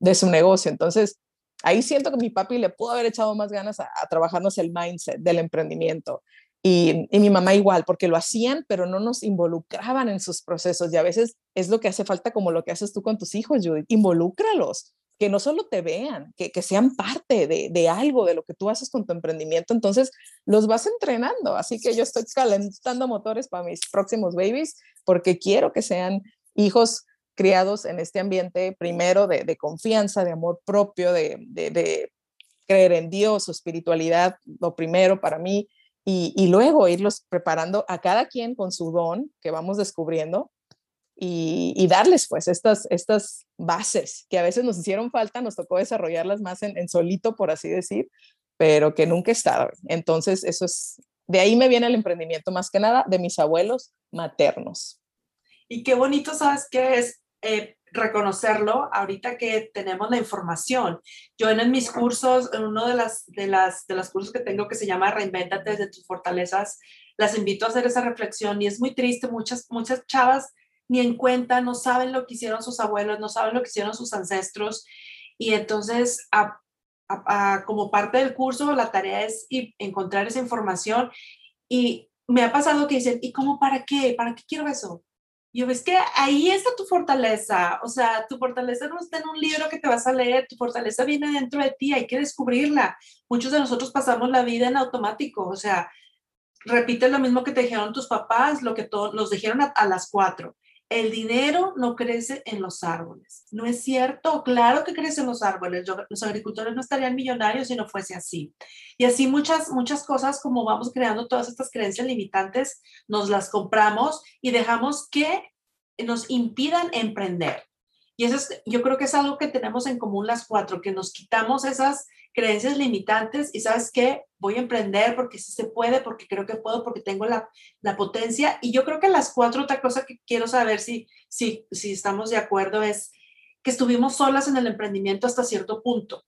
de su negocio. Entonces, ahí siento que mi papi le pudo haber echado más ganas a, a trabajarnos el mindset del emprendimiento. Y, y, mi mamá igual, porque lo hacían, pero no nos involucraban en sus procesos. Y a veces es lo que hace falta, como lo que haces tú con tus hijos, Judith. Involúcralos, que no solo te vean, que, que sean parte de, de, algo, de lo que tú haces con tu emprendimiento. Entonces, los vas entrenando. Así que yo estoy calentando motores para mis próximos babies, porque quiero que sean hijos criados en este ambiente, primero de, de confianza, de amor propio, de, de creer en Dios, su espiritualidad, lo primero para mí y, y, luego irlos preparando a cada quien con su don que vamos descubriendo y, darles pues estas, estas bases que a veces nos hicieron falta, nos tocó desarrollarlas más en, solito, por así decir, pero que nunca estaban. Entonces, eso es, de ahí me viene el emprendimiento más que nada de mis abuelos maternos. Y qué bonito, ¿sabes qué es? Eh, reconocerlo ahorita que tenemos la información. Yo en, en, mis cursos, en uno de las, de las de los cursos que tengo que se llama Reinvéntate desde tus fortalezas, las invito a hacer esa reflexión y es muy triste, muchas muchas chavas ni en cuenta, no saben lo que hicieron sus abuelos, no saben lo que hicieron sus ancestros y entonces a, a, a, como parte del curso la tarea es encontrar esa información y me ha pasado que dicen, ¿y cómo para qué? ¿Para qué quiero eso? Yo ves que ahí está tu fortaleza, o sea, tu fortaleza no está en un libro que te vas a leer, tu fortaleza viene dentro de ti, hay que descubrirla. Muchos de nosotros pasamos la vida en automático, o sea, repite lo mismo que te dijeron tus papás, lo que todos nos dijeron a, a las cuatro. El dinero no crece en los árboles. ¿No es cierto? Claro que crece en los árboles. Los agricultores no estarían millonarios si no fuese así. Y así muchas, muchas cosas como vamos creando todas estas creencias limitantes, nos las compramos y dejamos que nos impidan emprender. Y eso es, yo creo que es algo que tenemos en común las cuatro, que nos quitamos esas creencias limitantes y sabes qué, voy a emprender porque sí se puede, porque creo que puedo, porque tengo la, la potencia. Y yo creo que las cuatro, otra cosa que quiero saber si, si, si estamos de acuerdo es que estuvimos solas en el emprendimiento hasta cierto punto.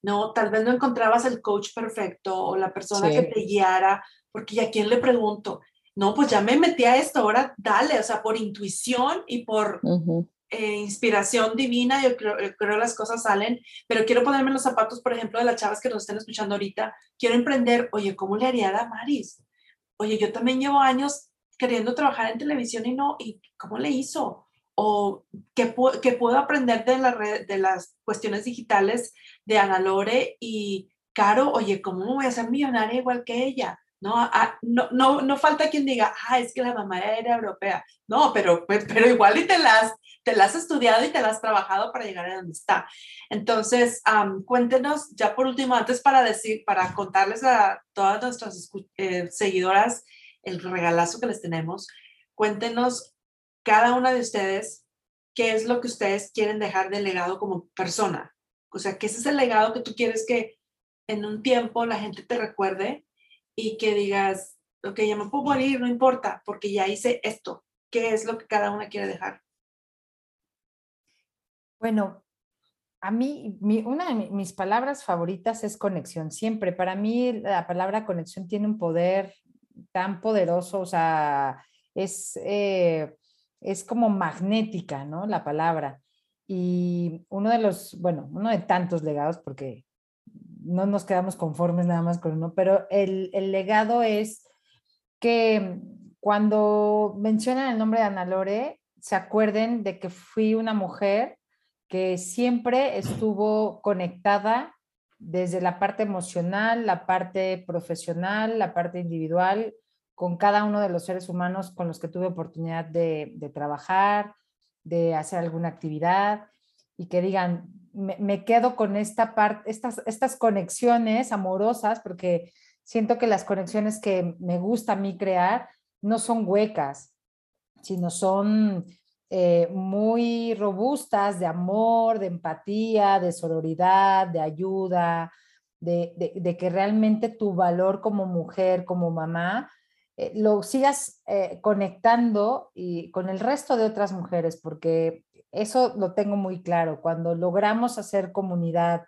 No, tal vez no encontrabas el coach perfecto o la persona sí. que te guiara, porque ¿y a quién le pregunto? No, pues ya me metí a esto, ahora dale, o sea, por intuición y por, uh -huh eh, inspiración divina, yo creo, yo creo las cosas salen, pero quiero ponerme los zapatos, por ejemplo, de las chavas que nos están escuchando ahorita, quiero emprender, oye, ¿cómo le haría a Damaris? Oye, yo también llevo años queriendo trabajar en televisión y no, ¿y cómo le hizo? O ¿qué, qué puedo aprender de, las cuestiones digitales de Ana Lore y Caro, oye, ¿cómo voy a ser millonaria igual que ella? No, ah, no, no, no falta quien diga, ah, es que la mamá era europea. No, pero, pero igual y te las, te la has estudiado y te la has trabajado para llegar a donde está. Entonces, um, cuéntenos, ya por último, antes para decir, para contarles a todas nuestras eh, seguidoras el regalazo que les tenemos, cuéntenos cada una de ustedes qué es lo que ustedes quieren dejar de legado como persona. O sea, ¿qué es ese legado que tú quieres que en un tiempo la gente te recuerde y que digas, ok, ya me puedo morir, no importa, porque ya hice esto. ¿Qué es lo que cada una quiere dejar? Bueno, a mí, una de mis palabras favoritas es conexión, siempre. Para mí la palabra conexión tiene un poder tan poderoso, o sea, es, eh, es como magnética, ¿no? La palabra. Y uno de los, bueno, uno de tantos legados, porque no nos quedamos conformes nada más con uno, pero el, el legado es que cuando mencionan el nombre de Ana Lore, se acuerden de que fui una mujer que siempre estuvo conectada desde la parte emocional, la parte profesional, la parte individual, con cada uno de los seres humanos con los que tuve oportunidad de, trabajar, de hacer alguna actividad y que digan, me, me quedo con esta parte, estas, estas conexiones amorosas, porque siento que las conexiones que me gusta a mí crear no son huecas, sino son eh, muy robustas de amor, de empatía, de sororidad, de ayuda, de, que realmente tu valor como mujer, como mamá, eh, lo sigas eh, conectando y con el resto de otras mujeres, porque eso lo tengo muy claro. Cuando logramos hacer comunidad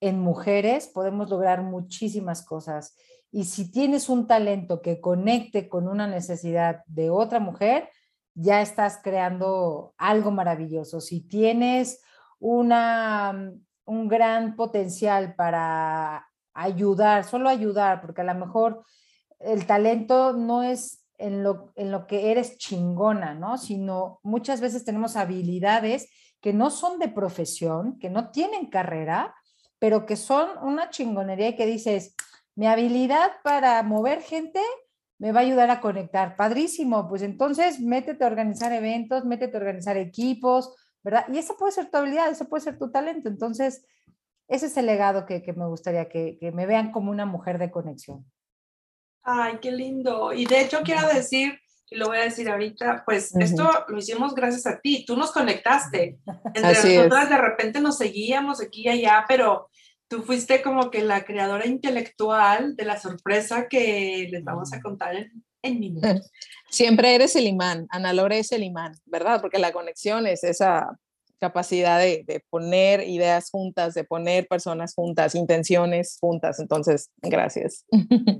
en mujeres, podemos lograr muchísimas cosas. Y si tienes un talento que conecte con una necesidad de otra mujer, ya estás creando algo maravilloso. Si tienes una, un gran potencial para ayudar, solo ayudar, porque a lo mejor el talento no es en lo, en lo que eres chingona, ¿no? Sino muchas veces tenemos habilidades que no son de profesión, que no tienen carrera, pero que son una chingonería que dices, mi habilidad para mover gente me va a ayudar a conectar. Padrísimo, pues entonces métete a organizar eventos, métete a organizar equipos, ¿verdad? Y eso puede ser tu habilidad, eso puede ser tu talento. Entonces, ese es el legado que, me gustaría que, me vean como una mujer de conexión. Ay, qué lindo. Y de hecho quiero decir, y lo voy a decir ahorita, pues esto lo hicimos gracias a ti, tú nos conectaste. Entre nosotras de repente nos seguíamos aquí y allá, pero tú fuiste como que la creadora intelectual de la sorpresa que les vamos a contar en, en minutos. Siempre eres el imán, Ana Lore es el imán, ¿verdad? Porque la conexión es esa capacidad de, de, poner ideas juntas, de poner personas juntas, intenciones juntas. Entonces, gracias.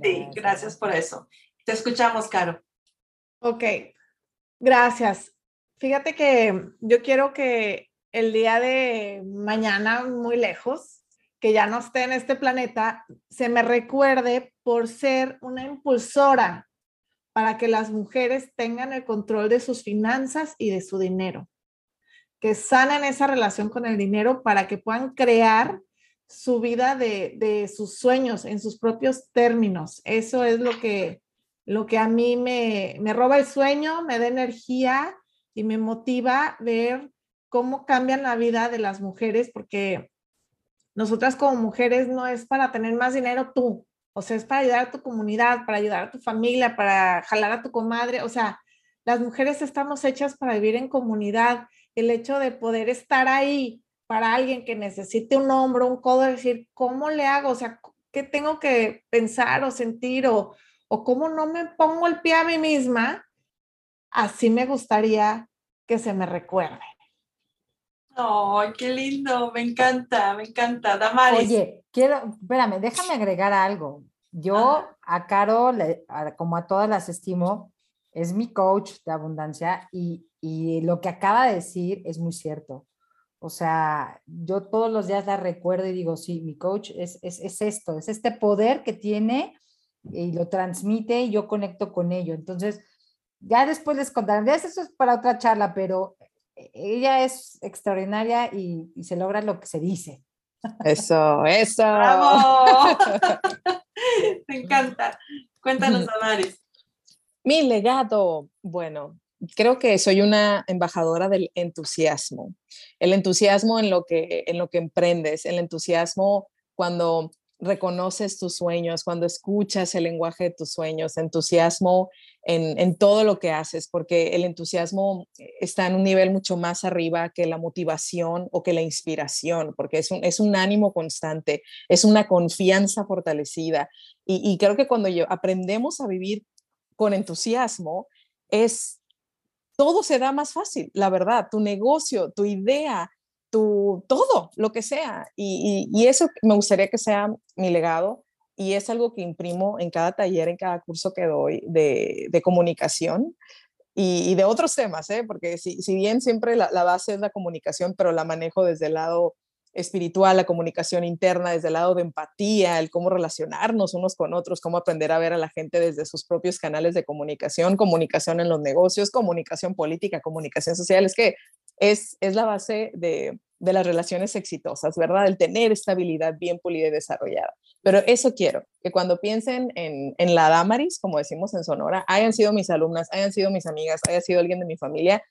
Sí, gracias por eso. Te escuchamos, Caro. Ok, gracias. Fíjate que yo quiero que el día de mañana, muy lejos, que ya no esté en este planeta, se me recuerde por ser una impulsora para que las mujeres tengan el control de sus finanzas y de su dinero, que sanen esa relación con el dinero para que puedan crear su vida de, sus sueños en sus propios términos. Eso es lo que, lo que a mí me, me roba el sueño, me da energía y me motiva ver cómo cambian la vida de las mujeres, porque nosotras como mujeres no es para tener más dinero tú, o sea, es para ayudar a tu comunidad, para ayudar a tu familia, para jalar a tu comadre, o sea, las mujeres estamos hechas para vivir en comunidad. El hecho de poder estar ahí para alguien que necesite un hombro, un codo, decir, ¿cómo le hago? O sea, ¿qué tengo que pensar o sentir o, o cómo no me pongo el pie a mí misma? Así me gustaría que se me recuerde. ¡Ay, qué lindo! Me encanta, me encanta. Damaris. Oye, quiero, espérame, déjame agregar algo. Yo a Caro, como a todas las estimo, es mi coach de abundancia y, y, lo que acaba de decir es muy cierto. O sea, yo todos los días la recuerdo y digo, sí, mi coach es, es, es esto, es este poder que tiene y lo transmite y yo conecto con ello. Entonces, ya después les contaré, eso es para otra charla, pero ella es extraordinaria y, se logra lo que se dice. Eso, eso. ¡Bravo! Me encanta. Cuéntanos, Amaris. Mi legado, bueno, creo que soy una embajadora del entusiasmo. El entusiasmo en lo que, en lo que emprendes, el entusiasmo cuando reconoces tus sueños, cuando escuchas el lenguaje de tus sueños, entusiasmo en, todo lo que haces, porque el entusiasmo está en un nivel mucho más arriba que la motivación o que la inspiración, porque es un, es un ánimo constante, es una confianza fortalecida. Y, creo que cuando aprendemos a vivir con entusiasmo, es todo se da más fácil, la verdad, tu negocio, tu idea, tu todo, lo que sea. y, eso me gustaría que sea mi legado y es algo que imprimo en cada taller, en cada curso que doy de, de comunicación y, de otros temas, ¿eh? porque si, si bien siempre la, la, base es la comunicación, pero la manejo desde el lado espiritual, la comunicación interna, desde el lado de empatía, el cómo relacionarnos unos con otros, cómo aprender a ver a la gente desde sus propios canales de comunicación, comunicación en los negocios, comunicación política, comunicación social, es que es, es la base de, de las relaciones exitosas, ¿verdad? El tener estabilidad bien pulida y desarrollada. Pero eso quiero, que cuando piensen en, en la Damaris, como decimos en Sonora, hayan sido mis alumnas, hayan sido mis amigas, haya sido alguien de mi familia,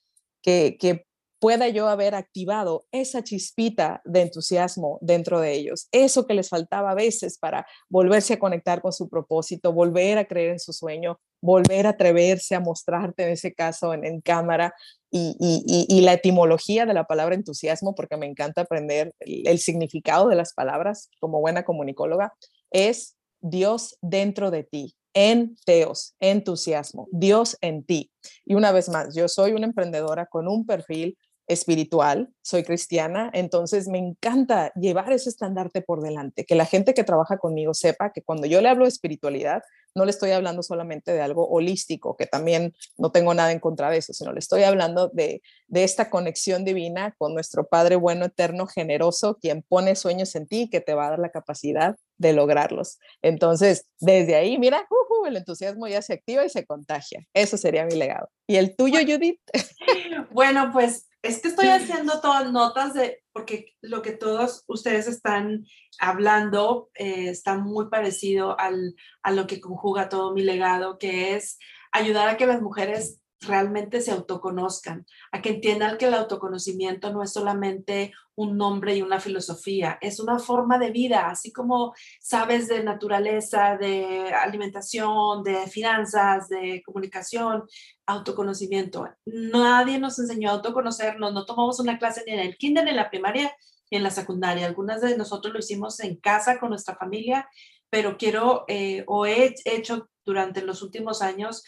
que, que pueda yo haber activado esa chispita de entusiasmo dentro de ellos, eso que les faltaba a veces para volverse a conectar con su propósito, volver a creer en su sueño, volver a atreverse a mostrarte en ese caso en, cámara y, la etimología de la palabra entusiasmo, porque me encanta aprender el significado de las palabras como buena comunicóloga, es Dios dentro de ti, en teos, entusiasmo, Dios en ti. Y una vez más, yo soy una emprendedora con un perfil espiritual, soy cristiana, entonces me encanta llevar ese estandarte por delante, que la gente que trabaja conmigo sepa que cuando yo le hablo de espiritualidad, no le estoy hablando solamente de algo holístico, que también no tengo nada en contra de eso, sino le estoy hablando de, de esta conexión divina con nuestro Padre bueno, eterno, generoso, quien pone sueños en ti, que te va a dar la capacidad de lograrlos. Entonces, desde ahí, mira, el entusiasmo ya se activa y se contagia. Eso sería mi legado. ¿Y el tuyo, Judith? Bueno, pues es que estoy haciendo todas notas de, porque lo que todos ustedes están hablando eh, está muy parecido al, a lo que conjuga todo mi legado, que es ayudar a que las mujeres realmente se autoconozcan, a que entiendan que el autoconocimiento no es solamente un nombre y una filosofía, es una forma de vida, así como sabes de naturaleza, de alimentación, de finanzas, de comunicación, autoconocimiento. Nadie nos enseñó a autoconocernos, no tomamos una clase ni en el kinder, ni en la primaria, ni en la secundaria. Algunas de nosotros lo hicimos en casa con nuestra familia, pero quiero eh, o he hecho durante los últimos años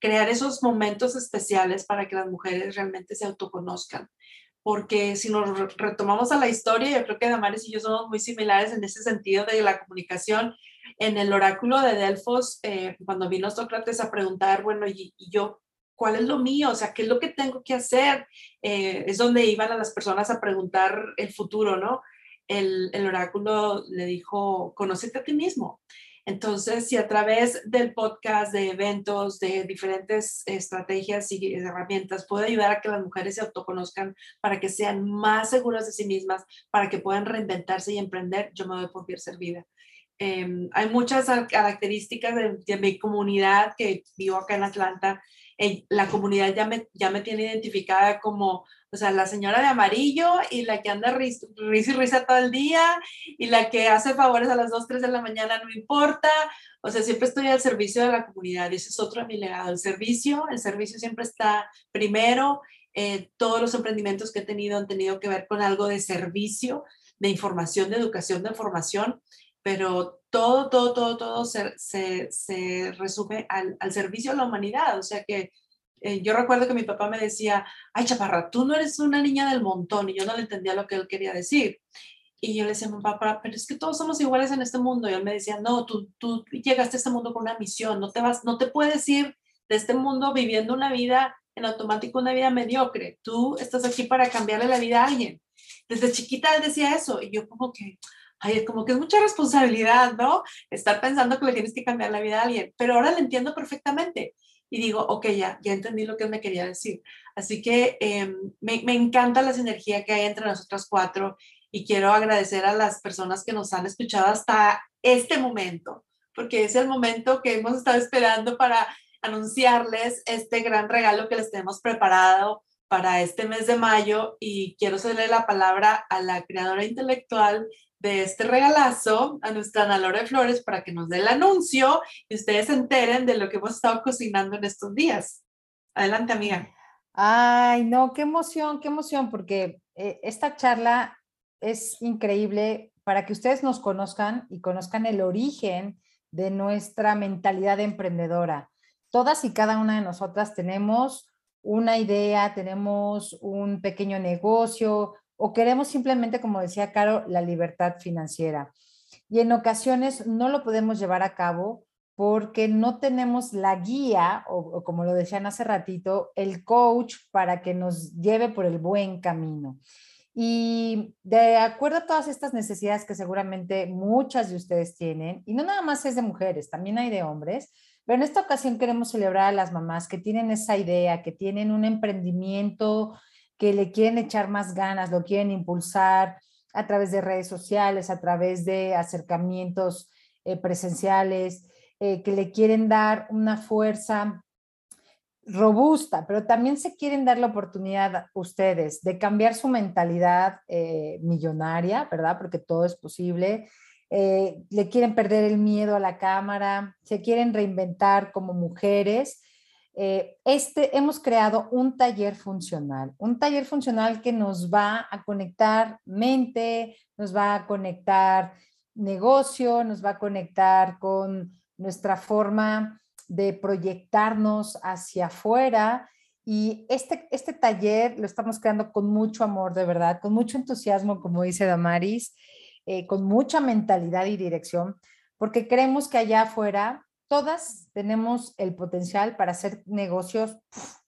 crear esos momentos especiales para que las mujeres realmente se autoconozcan. Porque si nos retomamos a la historia, yo creo que Damaris y yo somos muy similares en ese sentido de la comunicación. En el oráculo de Delfos, eh, cuando vino Sócrates a preguntar, bueno, y, yo, ¿cuál es lo mío? O sea, ¿qué es lo que tengo que hacer? Eh, es donde iban a las personas a preguntar el futuro, ¿no? El, el oráculo le dijo, conócete a ti mismo. Entonces, si a través del podcast, de eventos, de diferentes estrategias y herramientas puedo ayudar a que las mujeres se autoconozcan para que sean más seguras de sí mismas, para que puedan reinventarse y emprender, yo me doy por bien servida. Em, hay muchas características de, mi comunidad que vivo acá en Atlanta. la comunidad ya me tiene identificada como o sea, la señora de amarillo y la que anda risa y risa todo el día y la que hace favores a las 2, 3 de la mañana, no importa. O sea, siempre estoy al servicio de la comunidad ese es otro de mi legado. El servicio, el servicio siempre está primero. Eh, todos los emprendimientos que he tenido han tenido que ver con algo de servicio, de información, de educación, de formación, pero todo, todo, todo, todo se, se, se resume al, al servicio a la humanidad. O sea que eh, yo recuerdo que mi papá me decía, ay, chaparra, tú no eres una niña del montón, y yo no le entendía lo que él quería decir. Y yo le decía, papá, pero es que todos somos iguales en este mundo. Y él me decía, no, tú, tú llegaste a este mundo con una misión, no te vas, no te puedes ir de este mundo viviendo una vida en automático, una vida mediocre. Tú estás aquí para cambiarle la vida a alguien. Desde chiquita él decía eso, y yo como que, ay, como que es mucha responsabilidad, ¿no? Estar pensando que le tienes que cambiar la vida a alguien, pero ahora lo entiendo perfectamente y digo, ok, ya, ya entendí lo que me quería decir. Así que em, me, me, encanta la sinergia que hay entre nosotras cuatro y quiero agradecer a las personas que nos han escuchado hasta este momento, porque es el momento que hemos estado esperando para anunciarles este gran regalo que les tenemos preparado para este mes de mayo y quiero cederle la palabra a la creadora intelectual de este regalazo a nuestra Ana Lore Flores para que nos dé el anuncio y ustedes se enteren de lo que hemos estado cocinando en estos días. Adelante, amiga. Ay, no, qué emoción, qué emoción, porque eh, esta charla es increíble para que ustedes nos conozcan y conozcan el origen de nuestra mentalidad emprendedora. Todas y cada una de nosotras tenemos una idea, tenemos un pequeño negocio, o queremos simplemente, como decía Caro, la libertad financiera. Y en ocasiones no lo podemos llevar a cabo porque no tenemos la guía o, como lo decían hace ratito, el coach para que nos lleve por el buen camino. Y de acuerdo a todas estas necesidades que seguramente muchas de ustedes tienen, y no nada más es de mujeres, también hay de hombres, pero en esta ocasión queremos celebrar a las mamás que tienen esa idea, que tienen un emprendimiento que le quieren echar más ganas, lo quieren impulsar a través de redes sociales, a través de acercamientos eh, presenciales, eh, que le quieren dar una fuerza robusta, pero también se quieren dar la oportunidad ustedes de cambiar su mentalidad eh, millonaria, ¿verdad? Porque todo es posible. Le quieren perder el miedo a la cámara, se quieren reinventar como mujeres. Eh, este, hemos creado un taller funcional, un taller funcional que nos va a conectar mente, nos va a conectar negocio, nos va a conectar con nuestra forma de proyectarnos hacia afuera. Y este, este taller lo estamos creando con mucho amor, de verdad, con mucho entusiasmo, como dice Damaris, eh, con mucha mentalidad y dirección, porque creemos que allá afuera todas tenemos el potencial para hacer negocios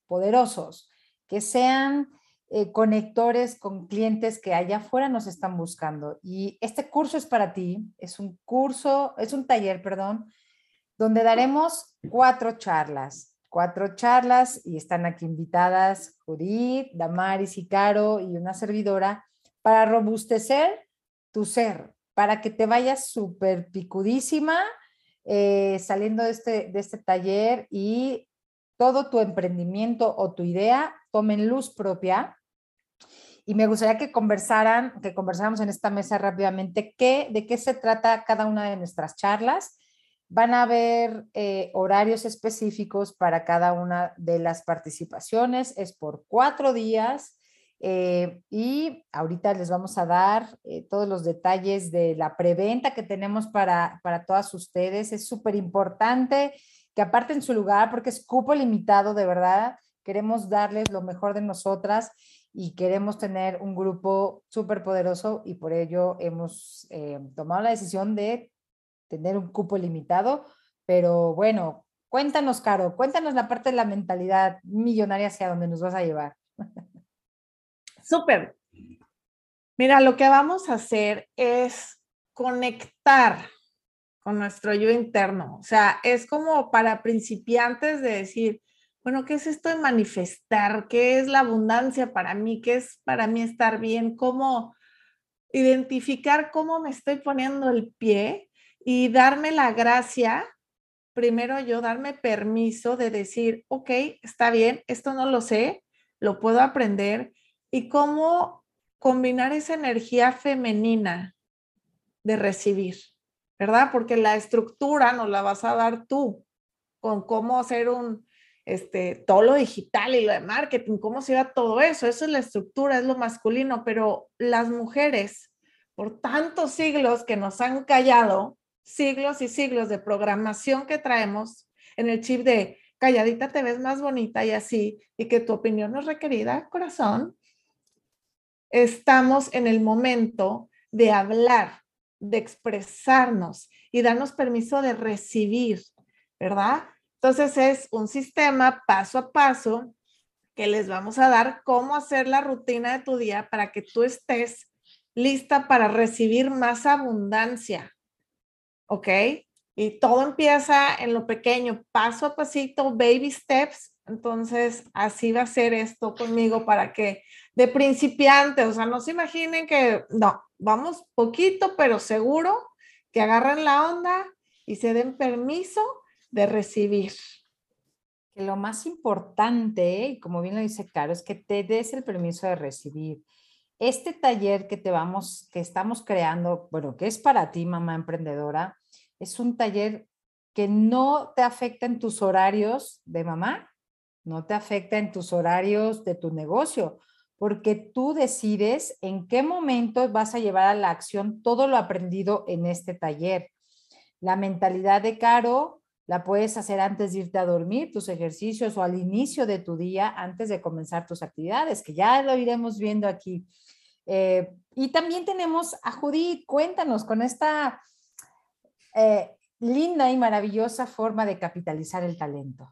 poderosos, que sean eh, conectores con clientes que allá afuera nos están buscando. Y este curso es para ti, es un curso, es un taller, perdón, donde daremos cuatro charlas, cuatro charlas y están aquí invitadas Judith, Damaris y Caro y una servidora para robustecer tu ser, para que te vayas súper picudísima eh, saliendo de este, de este taller y todo tu emprendimiento o tu idea tomen luz propia. Y me gustaría que conversaran, que conversáramos en esta mesa rápidamente qué, de qué se trata cada una de nuestras charlas Van a haber eh, horarios específicos para cada una de las participaciones, es por cuatro días. Eh, y ahorita les vamos a dar eh, todos los detalles de la preventa que tenemos para, para todas ustedes. Es súper importante que aparten su lugar porque es cupo limitado, de verdad. Queremos darles lo mejor de nosotras y queremos tener un grupo súper poderoso y por ello hemos tomado la decisión de tener un cupo limitado, pero bueno, cuéntanos, Caro, cuéntanos la parte de la mentalidad millonaria hacia donde nos vas a llevar. Súper. Mira, lo que vamos a hacer es conectar con nuestro yo interno. O sea, es como para principiantes de decir, bueno, ¿qué es esto de manifestar? ¿Qué es la abundancia para mí? ¿Qué es para mí estar bien? ¿Cómo identificar cómo me estoy poniendo el pie y darme la gracia, primero yo darme permiso de decir, ok, está bien, esto no lo sé, lo puedo aprender y cómo combinar esa energía femenina de recibir, ¿verdad? Porque la estructura nos la vas a dar tú con cómo hacer un, este, todo lo digital y lo de marketing, cómo se va todo eso. Eso es la estructura, es lo masculino, pero las mujeres, por tantos siglos que nos han callado, siglos y siglos de programación que traemos en el chip de calladita te ves más bonita y así, y que tu opinión es requerida, corazón, estamos en el momento de hablar, de expresarnos y darnos permiso de recibir, ¿verdad? Entonces es un sistema paso a paso que les vamos a dar cómo hacer la rutina de tu día para que tú estés lista para recibir más abundancia, ¿ok? Y todo empieza en lo pequeño, paso a pasito, baby steps. Entonces, así va a ser esto conmigo para que de principiante, o sea, no se imaginen que, no, vamos poquito, pero seguro que agarren la onda y se den permiso de recibir. Que lo más importante, y como bien lo dice Caro, es que te des el permiso de recibir. Este taller que te vamos, que estamos creando, bueno, que es para ti, mamá emprendedora, es un taller que no te afecta en tus horarios de mamá, no te afecta en tus horarios de tu negocio, porque tú decides en qué momento vas a llevar a la acción todo lo aprendido en este taller. La mentalidad de Caro la puedes hacer antes de irte a dormir, tus ejercicios o al inicio de tu día, antes de comenzar tus actividades, que ya lo iremos viendo aquí. Eh, y también tenemos a Judith, cuéntanos con esta eh, linda y maravillosa forma de capitalizar el talento.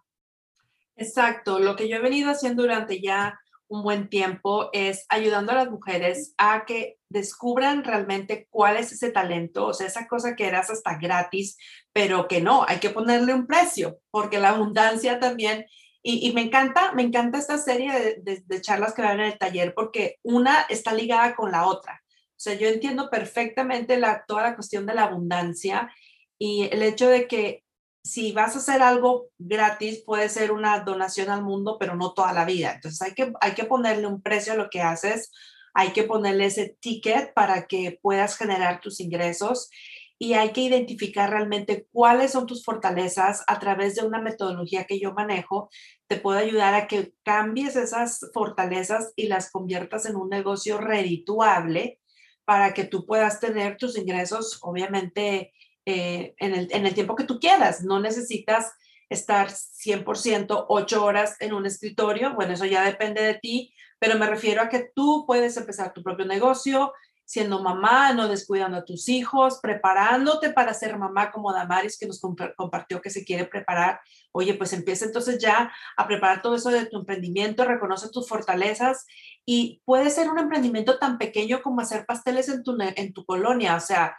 Exacto, lo que yo he venido haciendo durante ya un buen tiempo es ayudando a las mujeres a que descubran realmente cuál es ese talento, o sea, esa cosa que eras hasta gratis, pero que no, hay que ponerle un precio, porque la abundancia también, y, me encanta, me encanta esta serie de, charlas que van en el taller, porque una está ligada con la otra. O sea, yo entiendo perfectamente la, toda la cuestión de la abundancia y el hecho de que si vas a hacer algo gratis, puede ser una donación al mundo, pero no toda la vida. Entonces hay que, hay que ponerle un precio a lo que haces, hay que ponerle ese ticket para que puedas generar tus ingresos y hay que identificar realmente cuáles son tus fortalezas a través de una metodología que yo manejo. Te puedo ayudar a que cambies esas fortalezas y las conviertas en un negocio redituable para que tú puedas tener tus ingresos, obviamente, eh, en, el, tiempo que tú quieras. No necesitas estar 100% ocho horas en un escritorio. Bueno, eso ya depende de ti, pero me refiero a que tú puedes empezar tu propio negocio, siendo mamá, no descuidando a tus hijos, preparándote para ser mamá como Damaris que nos compartió que se quiere preparar. Oye, pues empieza entonces ya a preparar todo eso de tu emprendimiento, reconoce tus fortalezas y puede ser un emprendimiento tan pequeño como hacer pasteles en tu, en tu colonia. O sea,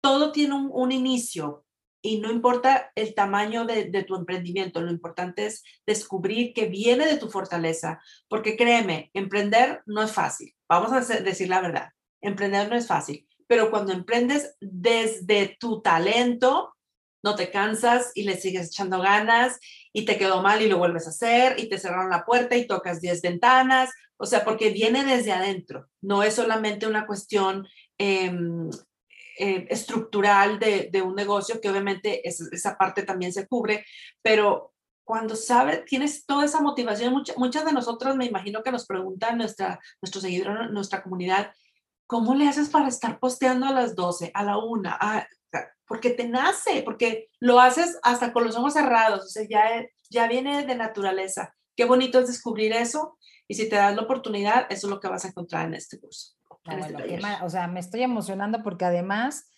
todo tiene un, inicio y no importa el tamaño de, de, tu emprendimiento, lo importante es descubrir que viene de tu fortaleza, porque créeme, emprender no es fácil, vamos a decir la verdad Emprender no es fácil, pero cuando emprendes desde tu talento, no te cansas y le sigues echando ganas y te quedó mal y lo vuelves a hacer y te cerraron la puerta y tocas 10 ventanas, o sea, porque viene desde adentro, no es solamente una cuestión em, eh, estructural de, un negocio, que obviamente esa parte también se cubre, pero cuando sabes, tienes toda esa motivación, muchas de nosotros me imagino que nos preguntan nuestra, nuestros seguidores, nuestra comunidad, ¿cómo le haces para estar posteando a las 12, a la 1? porque te nace, porque lo haces hasta con los ojos cerrados, o sea, ya, ya viene de naturaleza. Qué bonito es descubrir eso y si te das la oportunidad, eso es lo que vas a encontrar en este curso. Este o sea, me estoy emocionando porque además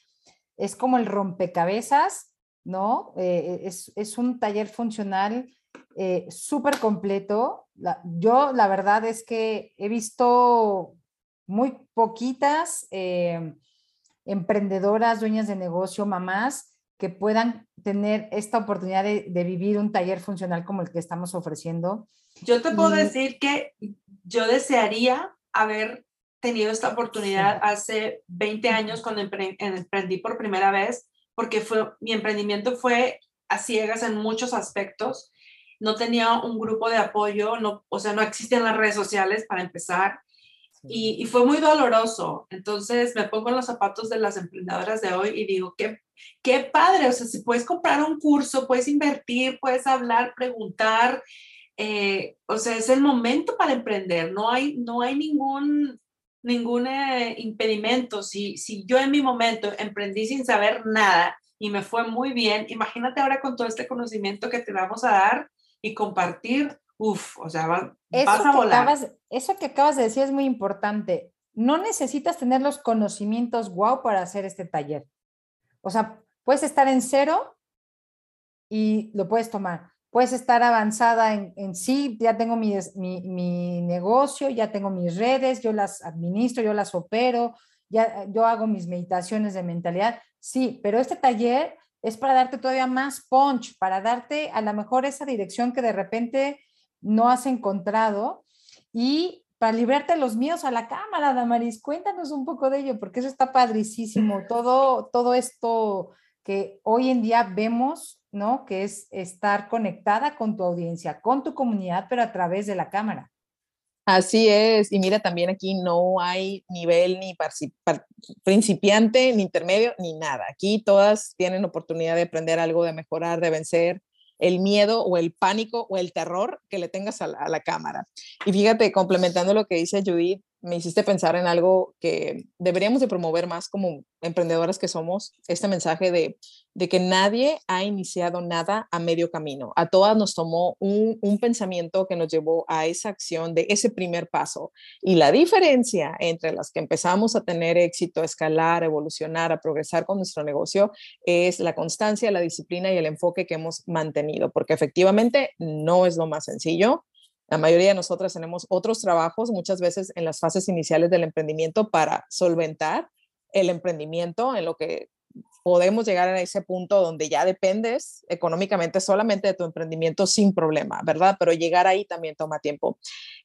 es como el rompecabezas, ¿no? Eh, es, es, un taller funcional eh, súper completo. yo la verdad es que he visto muy poquitas eh, emprendedoras, dueñas de negocio, mamás que puedan tener esta oportunidad de, vivir un taller funcional como el que estamos ofreciendo. Yo te puedo decir que yo desearía haber tenido esta oportunidad hace 20 años cuando emprendí por primera vez, porque fue, mi emprendimiento fue a ciegas en muchos aspectos. No tenía un grupo de apoyo, no, o sea, no existen las redes sociales para empezar. Y, fue muy doloroso. Entonces me pongo en los zapatos de las emprendedoras de hoy y digo, qué, qué padre, o sea, si puedes comprar un curso, puedes invertir, puedes hablar, preguntar, eh, o sea, es el momento para emprender, no hay, no hay ningún, ningún eh, impedimento. Si, si yo en mi momento emprendí sin saber nada y me fue muy bien, imagínate ahora con todo este conocimiento que te vamos a dar y compartir, Uf, o sea, vas, a volar. eso que acabas de decir es muy importante. No necesitas tener los conocimientos wow para hacer este taller. O sea, puedes estar en cero y lo puedes tomar. Puedes estar avanzada en, en sí, ya tengo mi, mi, mi, negocio, ya tengo mis redes, yo las administro, yo las opero, ya yo hago mis meditaciones de mentalidad. Sí, pero este taller es para darte todavía más punch, para darte a lo mejor esa dirección que de repente no has encontrado y para librarte los míos a la cámara, Damaris, cuéntanos un poco de ello, porque eso está padricísimo, todo, todo esto que hoy en día vemos, ¿no? Que es estar conectada con tu audiencia, con tu comunidad, pero a través de la cámara. Así es, y mira, también aquí no hay nivel ni principiante, ni intermedio, ni nada. Aquí todas tienen oportunidad de aprender algo, de mejorar, de vencer, el miedo o el pánico o el terror que le tengas a la, cámara. Y fíjate, complementando lo que dice Judith, me hiciste pensar en algo que deberíamos de promover más como emprendedoras que somos, este mensaje de, de que nadie ha iniciado nada a medio camino. A todas nos tomó un, un, pensamiento que nos llevó a esa acción de ese primer paso. Y la diferencia entre las que empezamos a tener éxito, a escalar, a evolucionar, a progresar con nuestro negocio, es la constancia, la disciplina y el enfoque que hemos mantenido, porque efectivamente no es lo más sencillo la mayoría de nosotras tenemos otros trabajos, muchas veces en las fases iniciales del emprendimiento, para solventar el emprendimiento en lo que podemos llegar a ese punto donde ya dependes económicamente solamente de tu emprendimiento sin problema, ¿verdad? Pero llegar ahí también toma tiempo.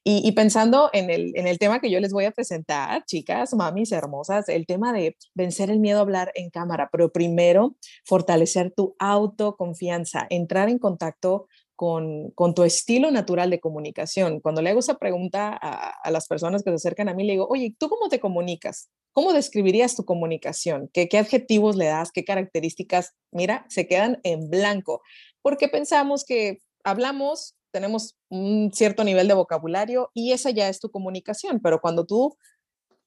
Y, pensando en el, en el tema que yo les voy a presentar, chicas, mamis hermosas, el tema de vencer el miedo a hablar en cámara, pero primero fortalecer tu autoconfianza, entrar en contacto con, tu estilo natural de comunicación. Cuando le hago esa pregunta a, las personas que se acercan a mí, le digo, oye, ¿tú cómo te comunicas? ¿Cómo describirías tu comunicación? ¿Qué, ¿Qué adjetivos le das? ¿Qué características? Mira, se quedan en blanco, porque pensamos que hablamos, tenemos un cierto nivel de vocabulario y esa ya es tu comunicación, pero cuando tú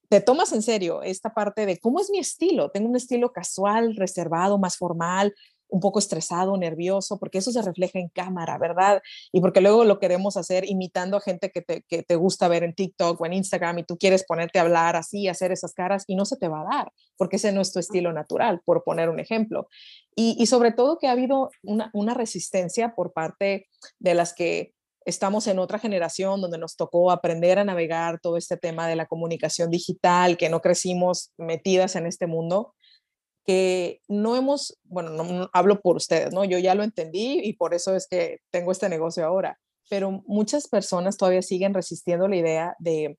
te tomas en serio esta parte de cómo es mi estilo, tengo un estilo casual, reservado, más formal, un poco estresado, nervioso, porque eso se refleja en cámara, ¿verdad? Y porque luego lo queremos hacer imitando a gente que te, que te gusta ver en TikTok o en Instagram y tú quieres ponerte a hablar así, hacer esas caras y no se te va a dar, porque ese no es tu estilo natural, por poner un ejemplo. Y, y sobre todo que ha habido una, una resistencia por parte de las que estamos en otra generación donde nos tocó aprender a navegar todo este tema de la comunicación digital, que no crecimos metidas en este mundo que no hemos, bueno, no, hablo por ustedes, ¿no? Yo ya lo entendí y por eso es que tengo este negocio ahora, pero muchas personas todavía siguen resistiendo la idea de,